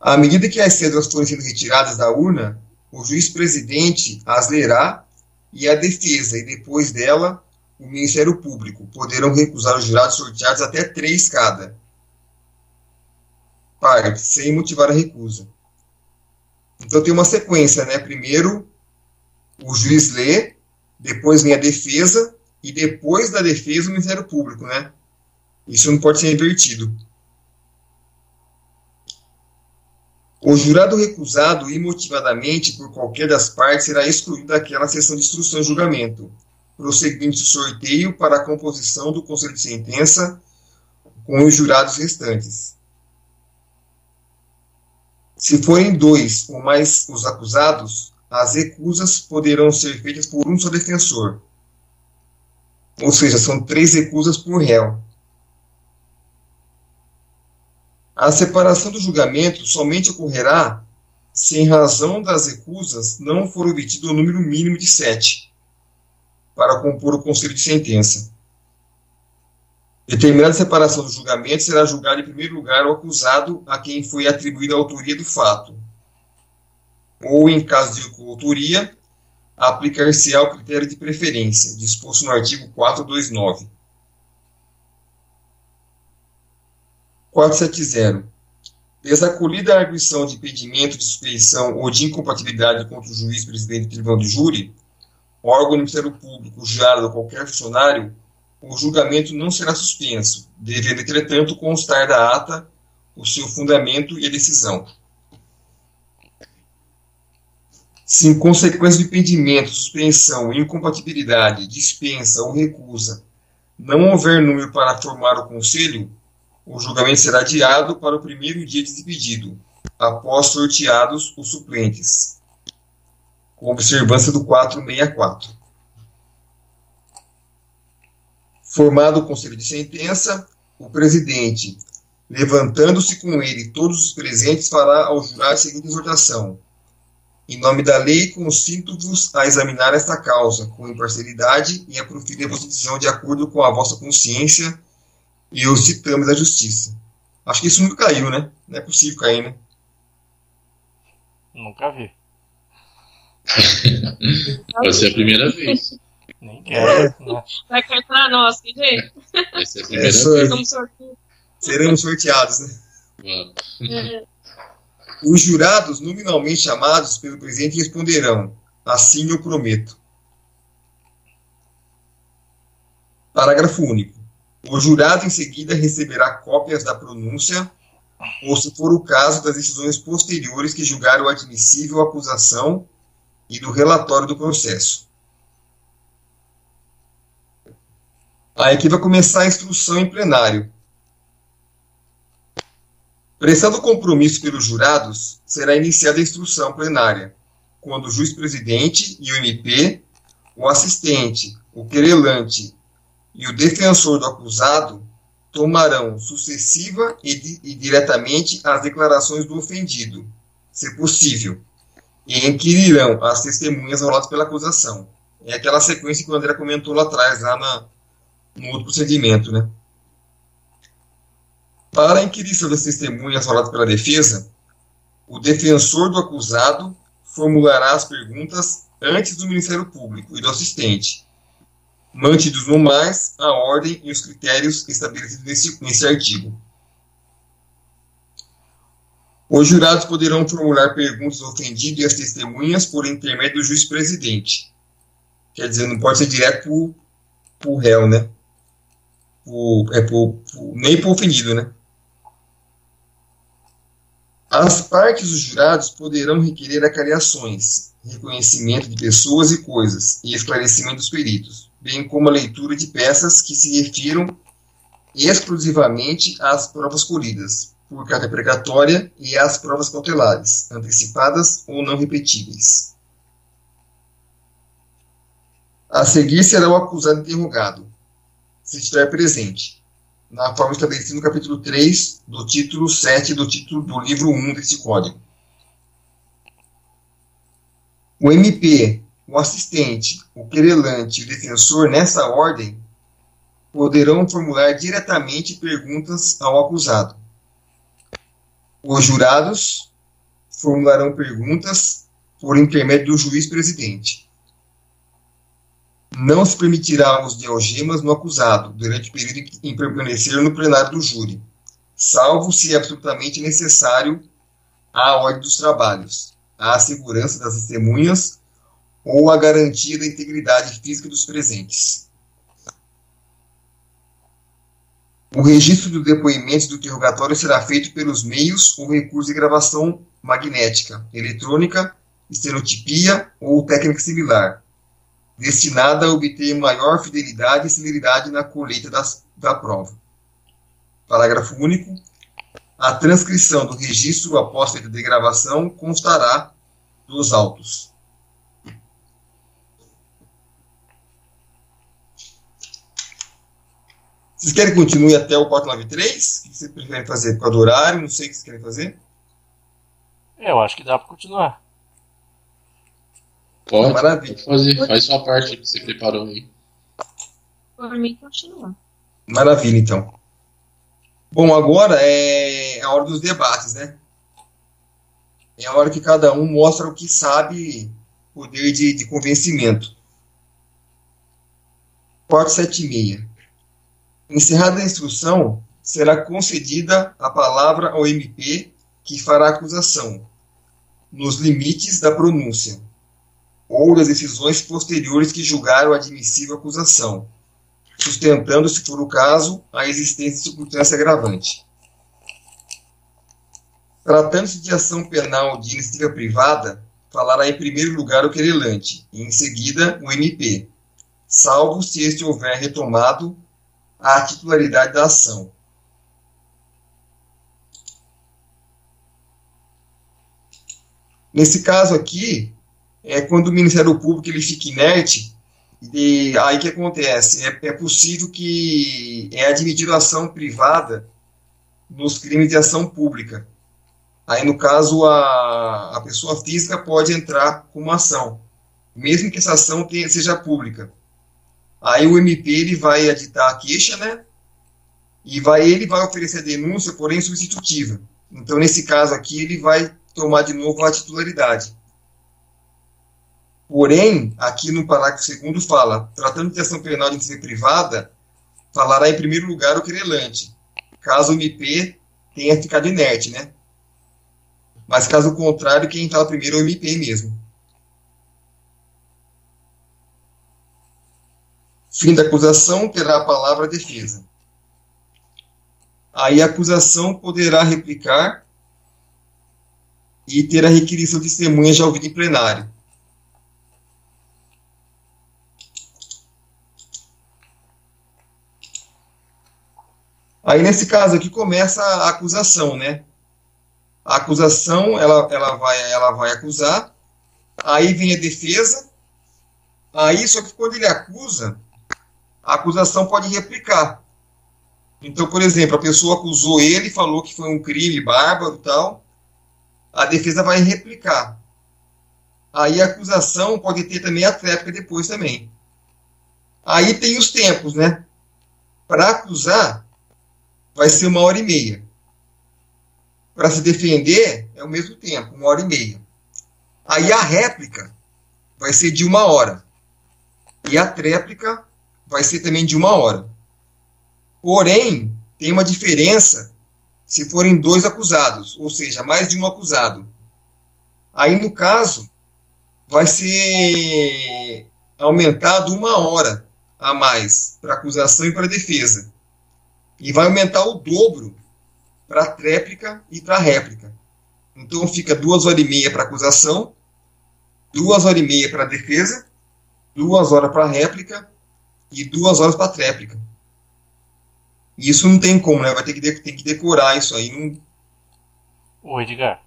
À medida que as cédulas forem sendo retiradas da urna, o juiz presidente as lerá e a defesa, e depois dela, o Ministério Público, poderão recusar os jurados sorteados até três cada sem motivar a recusa. Então tem uma sequência, né? Primeiro o juiz lê, depois vem a defesa e depois da defesa o Ministério Público, né? Isso não pode ser invertido. O jurado recusado imotivadamente por qualquer das partes será excluído daquela sessão de instrução e julgamento, prosseguindo o sorteio para a composição do conselho de sentença com os jurados restantes. Se forem dois ou mais os acusados, as recusas poderão ser feitas por um só defensor. Ou seja, são três recusas por réu. A separação do julgamento somente ocorrerá se, em razão das recusas, não for obtido o número mínimo de sete para compor o conselho de sentença. Determinada separação do julgamento será julgado em primeiro lugar o acusado a quem foi atribuída a autoria do fato, ou, em caso de coautoria, aplicar-se-á o critério de preferência, disposto no artigo 429. 470. Desacolhida a arguição de impedimento de suspeição ou de incompatibilidade contra o juiz presidente do tribunal de júri, órgão do Ministério Público, jurado ou qualquer funcionário, o julgamento não será suspenso, devendo, entretanto, constar da ata o seu fundamento e a decisão. Se em consequência do impedimento, suspensão, incompatibilidade, dispensa ou recusa não houver número para formar o conselho, o julgamento será adiado para o primeiro dia de pedido, após sorteados os suplentes, com observância do 464. Formado o conselho de sentença, o presidente, levantando-se com ele todos os presentes, fará ao jurado a seguinte exortação: Em nome da lei, consinto-vos a examinar esta causa com imparcialidade e a proferir a vossa decisão de acordo com a vossa consciência e os ditames da justiça. Acho que isso nunca caiu, né? Não é possível cair, né? Nunca vi. Pode ser a primeira vez. Nem quero. Né? Vai cair pra nós, que jeito. A é, vez. Seremos sorteados, né? É. Os jurados, nominalmente chamados pelo presidente, responderão: Assim eu prometo. Parágrafo único. O jurado em seguida receberá cópias da pronúncia, ou, se for o caso, das decisões posteriores que julgaram admissível a acusação e do relatório do processo. Aí aqui vai começar a instrução em plenário. Prestado compromisso pelos jurados, será iniciada a instrução plenária, quando o juiz-presidente e o MP, o assistente, o querelante e o defensor do acusado tomarão sucessiva e, di e diretamente as declarações do ofendido, se possível, e inquirirão as testemunhas roladas pela acusação. É aquela sequência que o André comentou lá atrás, lá na, no outro procedimento, né? Para a inquirição das testemunhas roladas pela defesa, o defensor do acusado formulará as perguntas antes do Ministério Público e do assistente, mantidos no mais a ordem e os critérios estabelecidos nesse, nesse artigo. Os jurados poderão formular perguntas ao ofendido e às testemunhas por intermédio do juiz-presidente. Quer dizer, não pode ser direto para o réu, né? Pro, é pro, pro, nem para o ofendido, né? As partes dos jurados poderão requerer acariações, reconhecimento de pessoas e coisas e esclarecimento dos peritos bem como a leitura de peças que se refiram exclusivamente às provas colhidas por carta precatória e às provas cautelares, antecipadas ou não repetíveis. A seguir será o acusado interrogado, se estiver presente, na forma estabelecida no capítulo 3 do título 7 do título do livro 1 desse código. O MP o assistente, o querelante e o defensor, nessa ordem, poderão formular diretamente perguntas ao acusado. Os jurados formularão perguntas por intermédio do juiz presidente. Não se permitirá uso de algemas no acusado durante o período em permanecer no plenário do júri, salvo se é absolutamente necessário à ordem dos trabalhos, à segurança das testemunhas ou à garantia da integridade física dos presentes. O registro do depoimento do interrogatório será feito pelos meios ou recurso de gravação magnética, eletrônica, estenotipia ou técnica similar, destinada a obter maior fidelidade e celeridade na colheita das, da prova. Parágrafo único. A transcrição do registro após feita de gravação constará dos autos. Vocês querem que continue até o 493? O que vocês preferem fazer? Por causa do horário? Não sei o que vocês querem fazer. Eu acho que dá para continuar. Pode, Maravilha. fazer. Faz sua parte que você preparou aí. Por mim, continua. Maravilha, então. Bom, agora é a hora dos debates, né? É a hora que cada um mostra o que sabe, poder de, de convencimento. 476. Encerrada a instrução, será concedida a palavra ao MP que fará acusação, nos limites da pronúncia, ou das decisões posteriores que julgaram admissível a acusação, sustentando, se for o caso, a existência de circunstância agravante. Tratando-se de ação penal de iniciativa privada, falará em primeiro lugar o querelante, e em seguida o MP, salvo se este houver retomado a titularidade da ação. Nesse caso aqui, é quando o Ministério Público ele fica inerte, e aí que acontece? É, é possível que é admitida ação privada nos crimes de ação pública. Aí, no caso, a, a pessoa física pode entrar com uma ação, mesmo que essa ação tenha, seja pública. Aí o MP ele vai editar a queixa, né? E vai, ele vai oferecer a denúncia, porém substitutiva. Então, nesse caso aqui, ele vai tomar de novo a titularidade. Porém, aqui no parágrafo segundo fala, tratando de ação penal de iniciativa privada, falará em primeiro lugar o querelante, caso o MP tenha ficado inerte, né? Mas caso contrário, quem fala primeiro é o MP mesmo. Fim da acusação, terá a palavra a defesa. Aí a acusação poderá replicar e ter a requisição de testemunha já ouvida em plenário. Aí, nesse caso aqui, começa a acusação, né? A acusação, ela, ela, vai, ela vai acusar, aí vem a defesa, aí, só que quando ele acusa, a acusação pode replicar. Então, por exemplo, a pessoa acusou ele, falou que foi um crime bárbaro tal, a defesa vai replicar. Aí a acusação pode ter também a tréplica depois também. Aí tem os tempos, né? Para acusar, vai ser uma hora e meia. Para se defender, é o mesmo tempo, uma hora e meia. Aí a réplica vai ser de uma hora. E a tréplica vai ser também de uma hora. Porém, tem uma diferença se forem dois acusados, ou seja, mais de um acusado. Aí, no caso, vai ser aumentado uma hora a mais para acusação e para defesa. E vai aumentar o dobro para a tréplica e para a réplica. Então fica duas horas e meia para acusação, duas horas e meia para a defesa, duas horas para a réplica e duas horas para tréplica. E isso não tem como, né? Vai ter que, de, tem que decorar isso aí. Não... Ô, Edgar.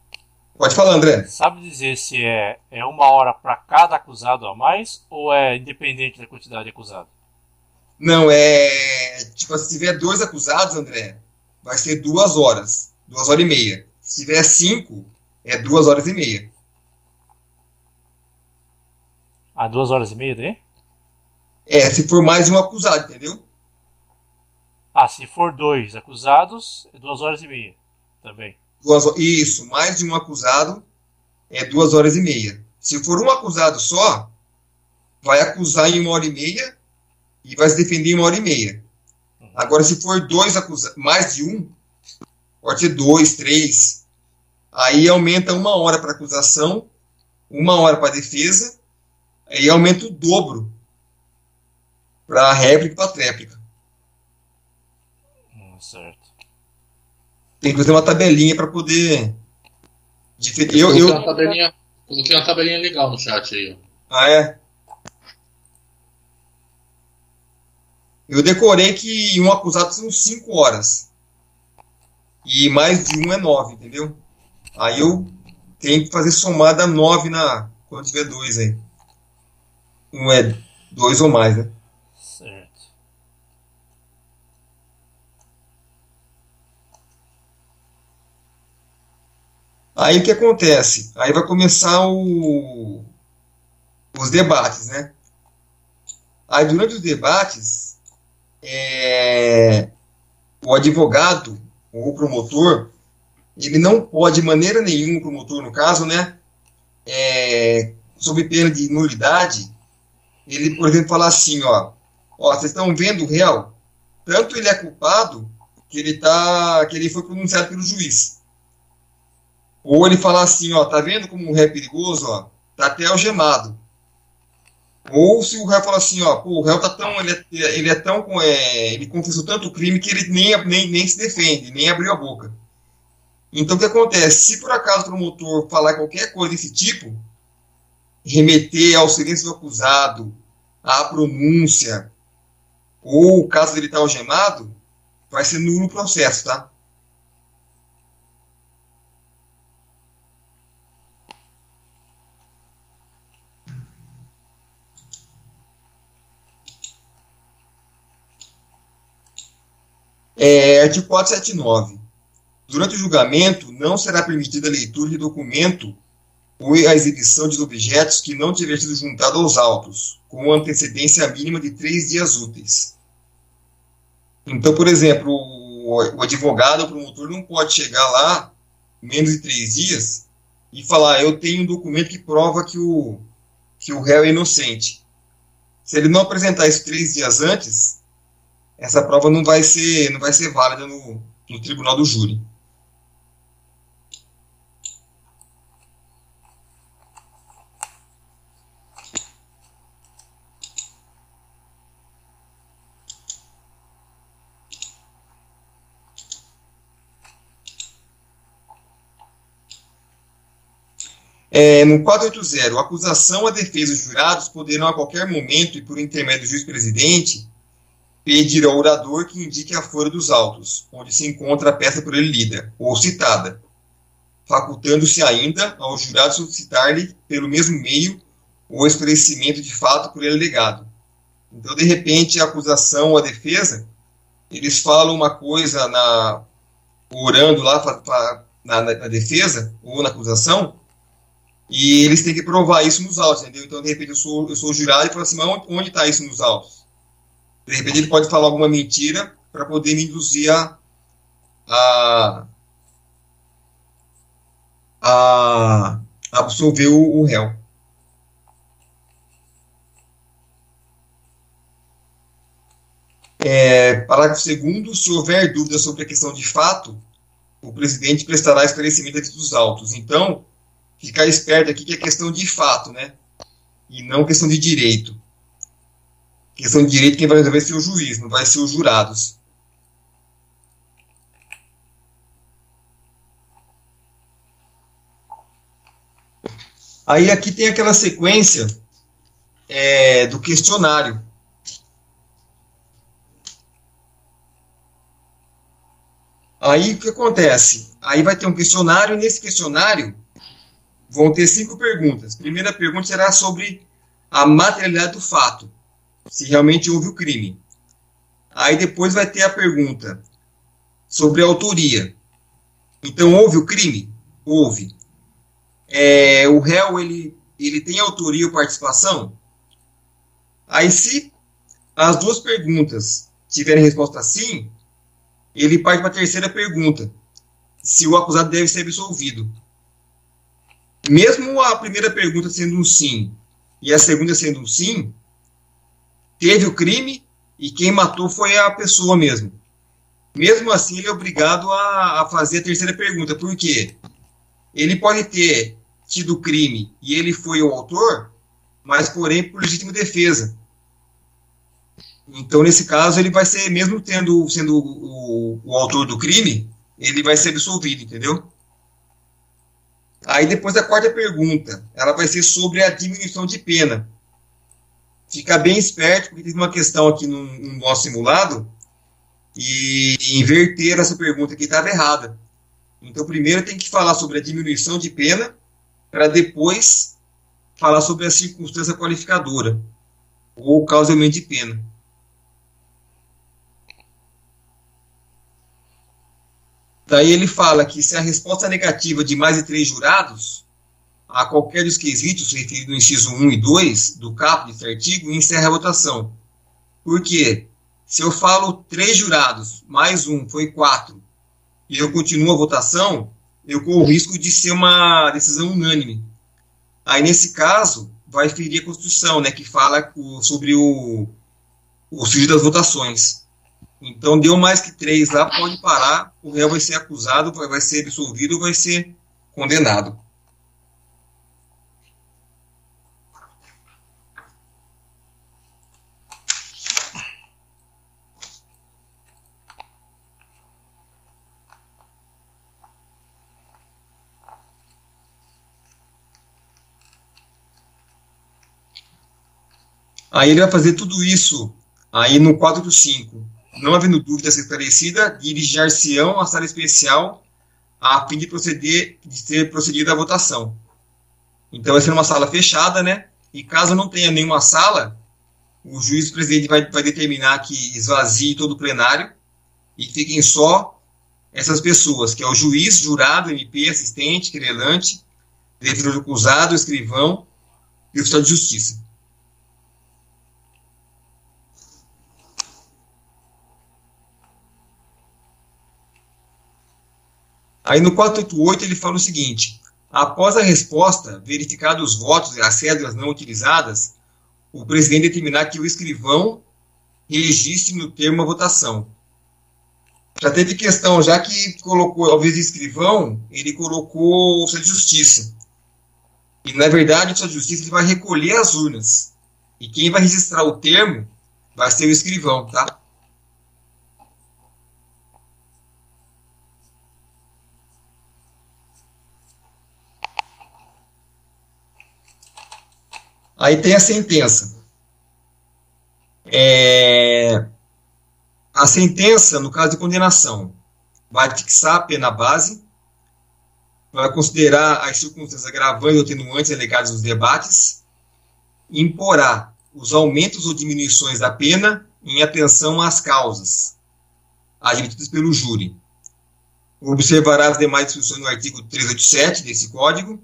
Pode falar, André. Sabe dizer se é, é uma hora para cada acusado a mais ou é independente da quantidade de acusado? Não, é. Tipo, se tiver dois acusados, André, vai ser duas horas. Duas horas e meia. Se tiver cinco, é duas horas e meia. Ah, duas horas e meia daí? É, se for mais um acusado, entendeu? Ah, se for dois acusados, é duas horas e meia também. Duas, isso, mais de um acusado é duas horas e meia. Se for um acusado só, vai acusar em uma hora e meia e vai se defender em uma hora e meia. Uhum. Agora, se for dois acusados, mais de um, pode ser dois, três, aí aumenta uma hora para acusação, uma hora para defesa, aí aumenta o dobro para réplica e para tréplica. Hum, certo. Tem que fazer uma tabelinha para poder. Eu, eu, Uma tabelinha, coloquei uma tabelinha legal no chat aí. Ah, é? Eu decorei que um acusado são 5 horas. E mais de um é 9, entendeu? Aí eu tenho que fazer somada 9 na, quando tiver dois aí. Um é dois ou mais, né? Aí o que acontece? Aí vai começar o, os debates, né? Aí durante os debates, é, o advogado ou o promotor, ele não pode de maneira nenhuma, o promotor no caso, né? É, sob pena de nulidade, ele, por exemplo, falar assim, ó, ó, vocês estão vendo o réu? Tanto ele é culpado que ele tá, que ele foi pronunciado pelo juiz. Ou ele falar assim, ó, tá vendo como o réu é perigoso, ó? Tá até algemado. Ou se o réu falar assim, ó, pô, o réu tá tão, ele é, ele é tão, é, ele confessou tanto crime que ele nem, nem, nem se defende, nem abriu a boca. Então o que acontece? Se por acaso o promotor falar qualquer coisa desse tipo, remeter ao silêncio do acusado, à pronúncia, ou caso ele tá algemado, vai ser nulo o processo, tá? É, artigo 479. Durante o julgamento, não será permitida a leitura de documento ou a exibição de objetos que não tiver sido juntado aos autos, com antecedência mínima de três dias úteis. Então, por exemplo, o, advogado, o promotor, não pode chegar lá menos de três dias e falar: eu tenho um documento que prova que o, que o réu é inocente. Se ele não apresentar isso três dias antes, essa prova não vai ser, não vai ser válida no, no tribunal do júri. É, no 480, acusação, a defesa os jurados poderão a qualquer momento e por intermédio do pedir ao orador que indique a folha dos autos, onde se encontra a peça por ele lida, ou citada, facultando-se ainda ao jurado solicitar-lhe, pelo mesmo meio, o esclarecimento de fato por ele legado. Então, de repente, a acusação ou a defesa, eles falam uma coisa na orando lá pra, pra, na, na, defesa ou na acusação, e eles têm que provar isso nos autos, entendeu? Então, de repente, eu sou, eu sou jurado e falo assim, mas onde está isso nos autos? De repente ele pode falar alguma mentira para poder me induzir a, a, a absolver o, o réu. É, parágrafo 2 se houver dúvida sobre a questão de fato, o presidente prestará esclarecimento dos autos. Então, ficar esperto aqui que é questão de fato, né? E não questão de direito questão de direito, quem vai resolver ser o juiz, não vai ser os jurados. Aí aqui tem aquela sequência é, do questionário. Aí o que acontece? Aí vai ter um questionário, e nesse questionário vão ter cinco perguntas. A primeira pergunta será sobre a materialidade do fato se realmente houve o crime. Aí depois vai ter a pergunta sobre a autoria. Então, houve o crime? Houve. É, o réu, ele, ele tem autoria ou participação? Aí, se as duas perguntas tiverem resposta sim, ele parte para a terceira pergunta: se o acusado deve ser absolvido. Mesmo a primeira pergunta sendo um sim e a segunda sendo um sim, teve o crime e quem matou foi a pessoa mesmo. Mesmo assim, ele é obrigado a, a fazer a terceira pergunta. Por quê? Ele pode ter tido o crime e ele foi o autor, mas porém por legítima defesa. Então, nesse caso, ele vai ser, mesmo tendo sendo o, o, autor do crime, ele vai ser absolvido, entendeu? Aí depois a quarta pergunta, ela vai ser sobre a diminuição de pena. Fica bem esperto, porque tem uma questão aqui no, no nosso simulado, e inverter essa pergunta que estava errada. Então, primeiro tem que falar sobre a diminuição de pena, para depois falar sobre a circunstância qualificadora, ou causamento de pena. Daí ele fala que se a resposta é negativa de mais de três jurados, a qualquer dos quesitos referidos no inciso 1 e 2 do caput desse artigo, encerra a votação. Por quê? Se eu falo três jurados, mais um, foi quatro, e eu continuo a votação, eu corro o risco de ser uma decisão unânime. Aí, nesse caso, vai ferir a Constituição, né, que fala sobre o, o sigilo das votações. Então, deu mais que três lá, pode parar, o réu vai ser acusado, vai ser absolvido, vai ser condenado. Aí ele vai fazer tudo isso aí no quadro do 5 não havendo dúvida esclarecida, dirigir-se-ão à sala especial a fim de proceder, de ter procedido à votação. Então vai ser uma sala fechada, né? E caso não tenha nenhuma sala, o juiz presidente vai, vai determinar que esvazie todo o plenário e fiquem só essas pessoas, que é o juiz, jurado, MP, assistente, querelante, defensor do acusado, escrivão e oficial de justiça. Aí no 488 ele fala o seguinte: após a resposta, verificados os votos e as cédulas não utilizadas, o presidente determinar que o escrivão registre no termo a votação. Já teve questão, já que colocou, ao invés de escrivão, ele colocou o de justiça. E, na verdade, o de justiça ele vai recolher as urnas. E quem vai registrar o termo vai ser o escrivão, tá? Aí tem a sentença. É, a sentença, no caso de condenação, vai fixar a pena base, vai considerar as circunstâncias agravantes ou atenuantes alegadas nos debates, imporá os aumentos ou diminuições da pena em atenção às causas admitidas pelo júri. Observará as demais disposições no artigo 387 desse Código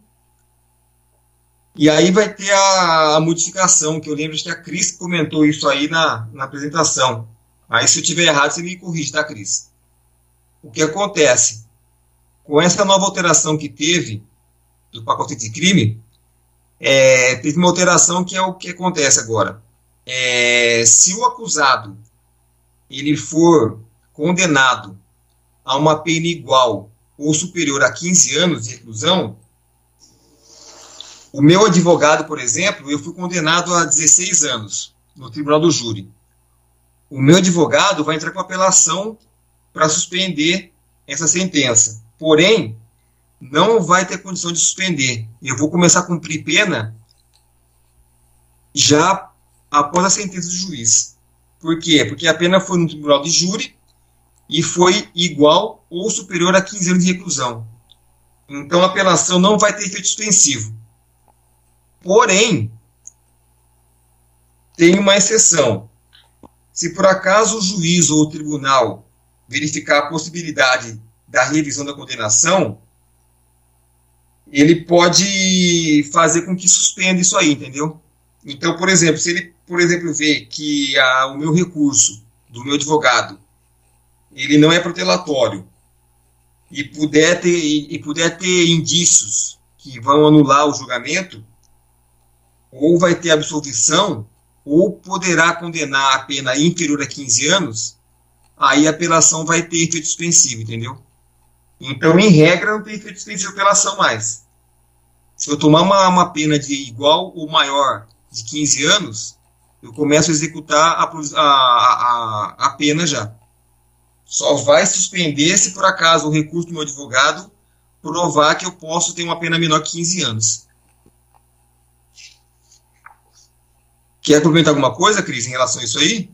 e aí vai ter a, a, modificação, que eu lembro que a Cris comentou isso aí na, na apresentação. Aí se eu tiver errado, você me corrige, tá, Cris? O que acontece? Com essa nova alteração que teve do pacote de crime, é, teve uma alteração que é o que acontece agora. É, se o acusado ele for condenado a uma pena igual ou superior a 15 anos de reclusão, o meu advogado, por exemplo, eu fui condenado a 16 anos no tribunal do júri. O meu advogado vai entrar com apelação para suspender essa sentença. Porém, não vai ter condição de suspender. Eu vou começar a cumprir pena já após a sentença do juiz. Por quê? Porque a pena foi no tribunal de júri e foi igual ou superior a 15 anos de reclusão. Então a apelação não vai ter efeito suspensivo. Porém, tem uma exceção. Se por acaso o juiz ou o tribunal verificar a possibilidade da revisão da condenação, ele pode fazer com que suspenda isso aí, entendeu? Então, por exemplo, se ele, por exemplo, vê que a, o meu recurso do meu advogado ele não é protelatório e puder ter, e, puder ter indícios que vão anular o julgamento, ou vai ter absolvição, ou poderá condenar a pena inferior a 15 anos, aí a apelação vai ter efeito suspensivo, entendeu? Então, em regra, não tem efeito suspensivo apelação mais. Se eu tomar uma, uma pena de igual ou maior de 15 anos, eu começo a executar a, a, a, a pena já. Só vai suspender se por acaso o recurso do meu advogado provar que eu posso ter uma pena menor que 15 anos. Quer comentar alguma coisa, Cris, em relação a isso aí?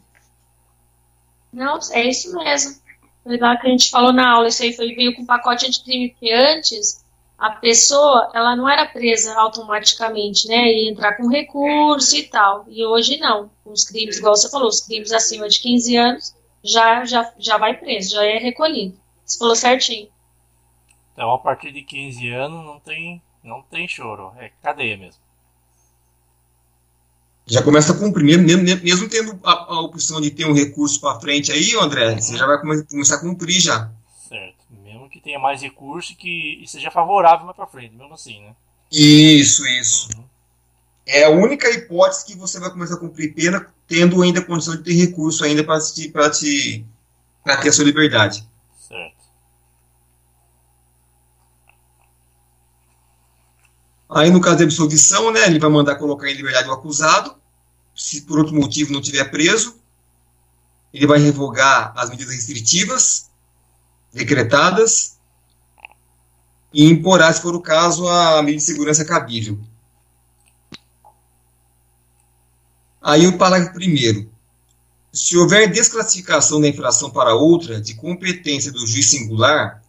Não, é isso mesmo. Foi lá que a gente falou na aula, isso aí foi, veio com pacote de crime, porque antes a pessoa, ela não era presa automaticamente, né, ia entrar com recurso e tal, e hoje não, os crimes, igual você falou, os crimes acima de 15 anos, já, já, já vai preso, já é recolhido. Você falou certinho. Então, a partir de 15 anos não tem, não tem choro, é cadeia mesmo. Já começa a cumprir, mesmo, mesmo tendo a, a opção de ter um recurso para frente aí, André, uhum. você já vai começar a cumprir já. Certo. Mesmo que tenha mais recurso e que seja favorável mais para frente, mesmo assim, né? Isso, isso. Uhum. É a única hipótese que você vai começar a cumprir pena tendo ainda condição de ter recurso ainda para te, pra te pra ter a sua liberdade. Certo. Aí, no caso da absolvição, né, ele vai mandar colocar em liberdade o acusado, se por outro motivo não tiver preso, ele vai revogar as medidas restritivas decretadas e imporá, se for o caso, a medida de segurança cabível. Aí o parágrafo primeiro. Se houver desclassificação da infração para outra de competência do juiz singular,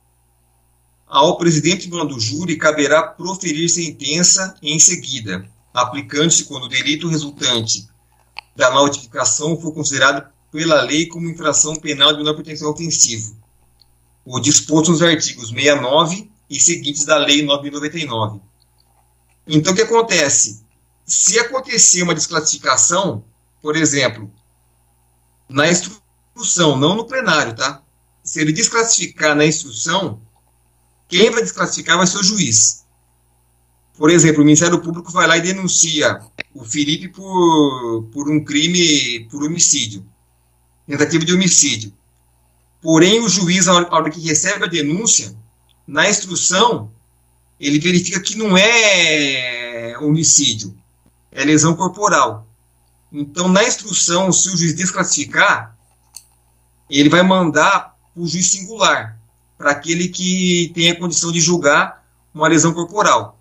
ao presidente do júri caberá proferir sentença em seguida, aplicando-se quando o delito resultante da notificação for considerado pela lei como infração penal de menor potencial ofensivo, o disposto nos artigos 69 e seguintes da Lei 9.099. Então, o que acontece? Se acontecer uma desclassificação, por exemplo, na instrução, não no plenário, tá? Se ele desclassificar na instrução, quem vai desclassificar vai ser o juiz. Por exemplo, o Ministério Público vai lá e denuncia o Felipe por, por um crime, por homicídio, tentativa de homicídio. Porém, o juiz, na hora que recebe a denúncia, na instrução, ele verifica que não é homicídio, é lesão corporal. Então, na instrução, se o juiz desclassificar, ele vai mandar para o juiz singular, para aquele que tem a condição de julgar uma lesão corporal.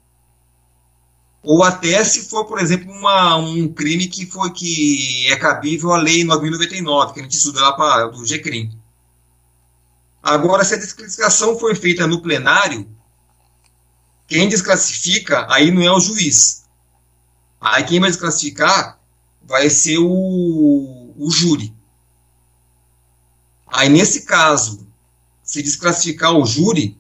Ou até se for, por exemplo, uma, um crime que foi que é cabível à lei 9099, que a gente estuda lá para do GCRIM. Agora, se a desclassificação for feita no plenário, quem desclassifica aí não é o juiz. Aí quem vai desclassificar vai ser o, o júri. Aí, nesse caso, se desclassificar o júri,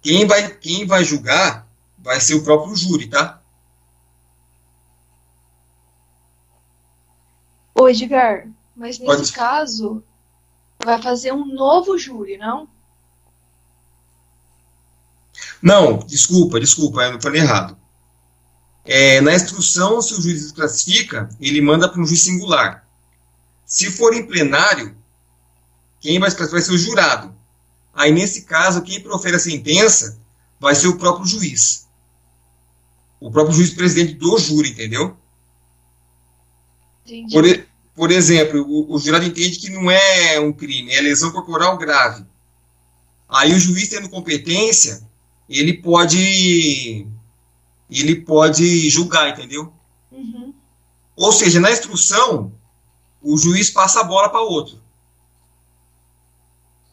quem vai, quem vai julgar vai ser o próprio júri, tá? Ô, Edgar, mas nesse Pode... caso, vai fazer um novo júri, não? Não, desculpa, desculpa, eu falei errado. É, na instrução, se o juiz desclassifica, ele manda para um juiz singular. Se for em plenário, quem vai desclassificar vai ser o jurado. Aí, nesse caso, quem profere a sentença vai ser o próprio juiz. O próprio juiz presidente do júri, entendeu? Entendi. Por, por exemplo, o, o jurado entende que não é um crime, é lesão corporal grave. Aí o juiz tendo competência, ele pode ele pode julgar, entendeu? Uhum. Ou seja, na instrução, o juiz passa a bola para outro.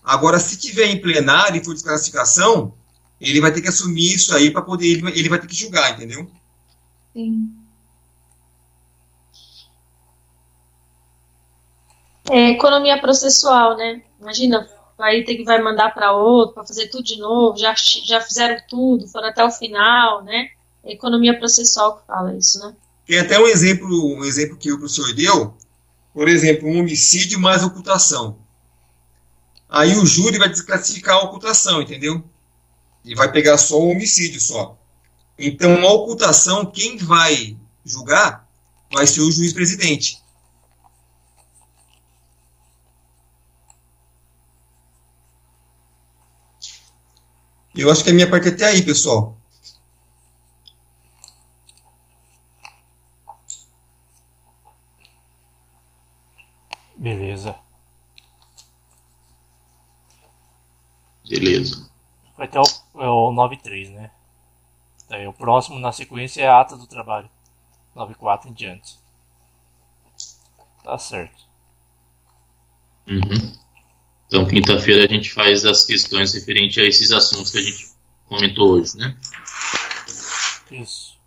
Agora, se tiver em plenário e for desclassificação, ele vai ter que assumir isso aí para poder ele, ele vai ter que julgar, entendeu? Sim. É, economia processual, né? Imagina, aí tem que vai mandar para outro, para fazer tudo de novo, já, já fizeram tudo, foram até o final, né? É economia processual que fala isso, né? Tem até um exemplo, um exemplo que o professor deu, por exemplo, um homicídio mais ocultação. Aí o júri vai desclassificar a ocultação, entendeu? E vai pegar só o homicídio só. Então, a ocultação, quem vai julgar vai ser o juiz presidente. Eu acho que a minha parte é até aí, pessoal. Beleza. Beleza. Vai ter o, é o 93, né? Daí o próximo na sequência é a ata do trabalho. 94 em diante. Tá certo. Uhum. Então, quinta-feira a gente faz as questões referentes a esses assuntos que a gente comentou hoje, né? Isso.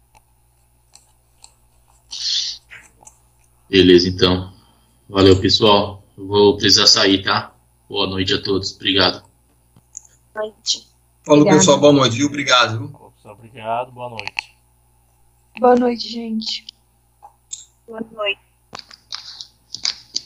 Beleza, então. Valeu, pessoal. Eu vou precisar sair, tá? Boa noite a todos. Obrigado. Noite. Falou, Obrigado. pessoal. Boa noite. Obrigado. Obrigado. Boa noite. Boa noite, gente. Boa noite.